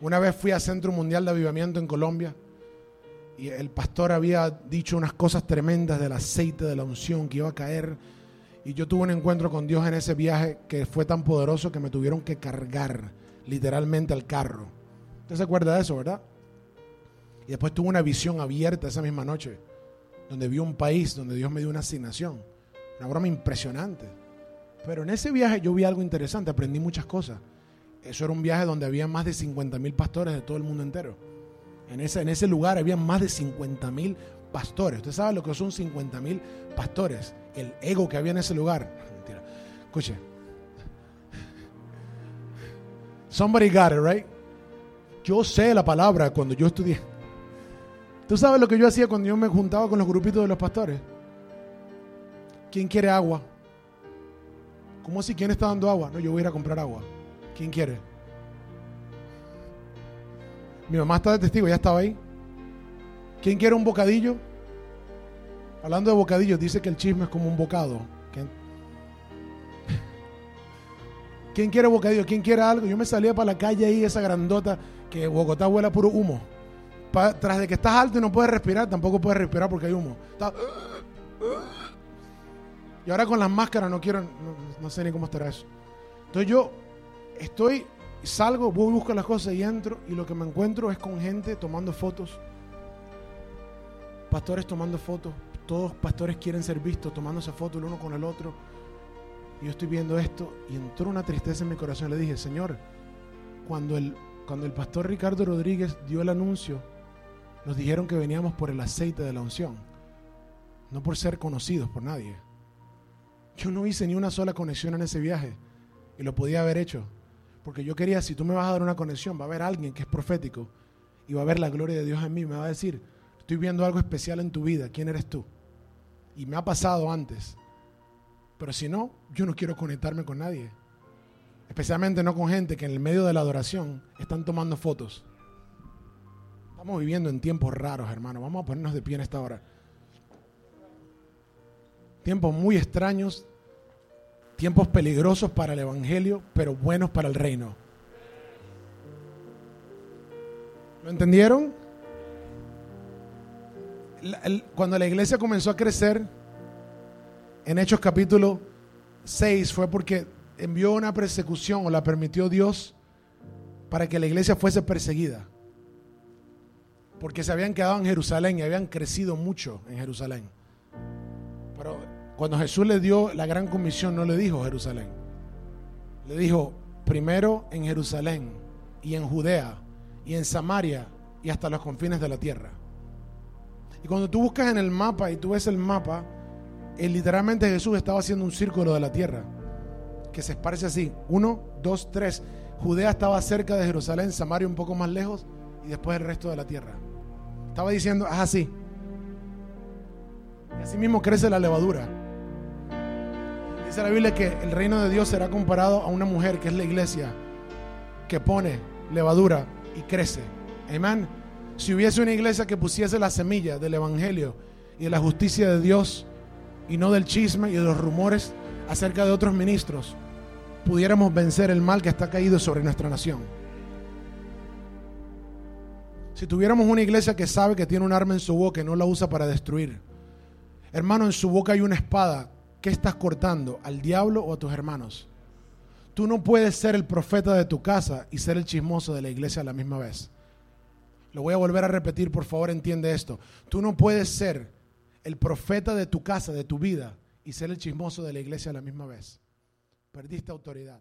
Una vez fui a Centro Mundial de Avivamiento en Colombia y el pastor había dicho unas cosas tremendas del aceite de la unción que iba a caer y yo tuve un encuentro con Dios en ese viaje que fue tan poderoso que me tuvieron que cargar literalmente al carro. ¿Usted se acuerda de eso, verdad? Y después tuve una visión abierta esa misma noche, donde vi un país, donde Dios me dio una asignación. Una broma impresionante. Pero en ese viaje yo vi algo interesante, aprendí muchas cosas. Eso era un viaje donde había más de 50 mil pastores de todo el mundo entero. En ese, en ese lugar había más de 50 mil pastores. Usted sabe lo que son 50 mil pastores el ego que había en ese lugar. Mentira. Escuche. Somebody got it, right? Yo sé la palabra cuando yo estudié. ¿Tú sabes lo que yo hacía cuando yo me juntaba con los grupitos de los pastores? ¿Quién quiere agua? ¿Cómo si quién está dando agua? No, yo voy a ir a comprar agua. ¿Quién quiere? Mi mamá está de testigo, ya estaba ahí. ¿Quién quiere un bocadillo? Hablando de bocadillos, dice que el chisme es como un bocado. ¿Quién quiere bocadillo? ¿Quién quiere algo? Yo me salía para la calle ahí, esa grandota, que Bogotá huele puro humo. Tras de que estás alto y no puedes respirar, tampoco puedes respirar porque hay humo. y ahora con las máscaras no quiero, no, sé ni cómo estará eso. Entonces yo estoy, salgo, voy, busco las cosas y entro y lo que me encuentro es con gente tomando fotos. Pastores tomando fotos, todos pastores quieren ser vistos tomándose fotos el uno con el otro. Y yo estoy viendo esto y entró una tristeza en mi corazón. Le dije, Señor, cuando el, cuando el pastor Ricardo Rodríguez dio el anuncio, nos dijeron que veníamos por el aceite de la unción, no por ser conocidos por nadie. Yo no hice ni una sola conexión en ese viaje y lo podía haber hecho, porque yo quería, si tú me vas a dar una conexión, va a haber alguien que es profético y va a ver la gloria de Dios en mí, me va a decir, estoy viendo algo especial en tu vida, ¿quién eres tú? Y me ha pasado antes. Pero si no, yo no quiero conectarme con nadie. Especialmente no con gente que en el medio de la adoración están tomando fotos. Estamos viviendo en tiempos raros, hermano. Vamos a ponernos de pie en esta hora. Tiempos muy extraños, tiempos peligrosos para el Evangelio, pero buenos para el reino. ¿Lo entendieron? cuando la iglesia comenzó a crecer, en Hechos capítulo 6 fue porque envió una persecución o la permitió Dios para que la iglesia fuese perseguida. Porque se habían quedado en Jerusalén y habían crecido mucho en Jerusalén. Pero cuando Jesús le dio la gran comisión, no le dijo Jerusalén. Le dijo primero en Jerusalén y en Judea y en Samaria y hasta los confines de la tierra. Y cuando tú buscas en el mapa y tú ves el mapa, eh, literalmente Jesús estaba haciendo un círculo de la tierra, que se parece así, uno, dos, tres. Judea estaba cerca de Jerusalén, Samaria un poco más lejos y después el resto de la tierra. Estaba diciendo, ah, así. Y así mismo crece la levadura. Dice la Biblia que el reino de Dios será comparado a una mujer que es la iglesia, que pone levadura y crece. Amén. Si hubiese una iglesia que pusiese la semilla del evangelio y de la justicia de Dios y no del chisme y de los rumores acerca de otros ministros, pudiéramos vencer el mal que está caído sobre nuestra nación. Si tuviéramos una iglesia que sabe que tiene un arma en su boca y no la usa para destruir, hermano, en su boca hay una espada, ¿qué estás cortando? ¿Al diablo o a tus hermanos? Tú no puedes ser el profeta de tu casa y ser el chismoso de la iglesia a la misma vez. Lo voy a volver a repetir, por favor, entiende esto. Tú no puedes ser el profeta de tu casa, de tu vida, y ser el chismoso de la iglesia a la misma vez. Perdiste autoridad.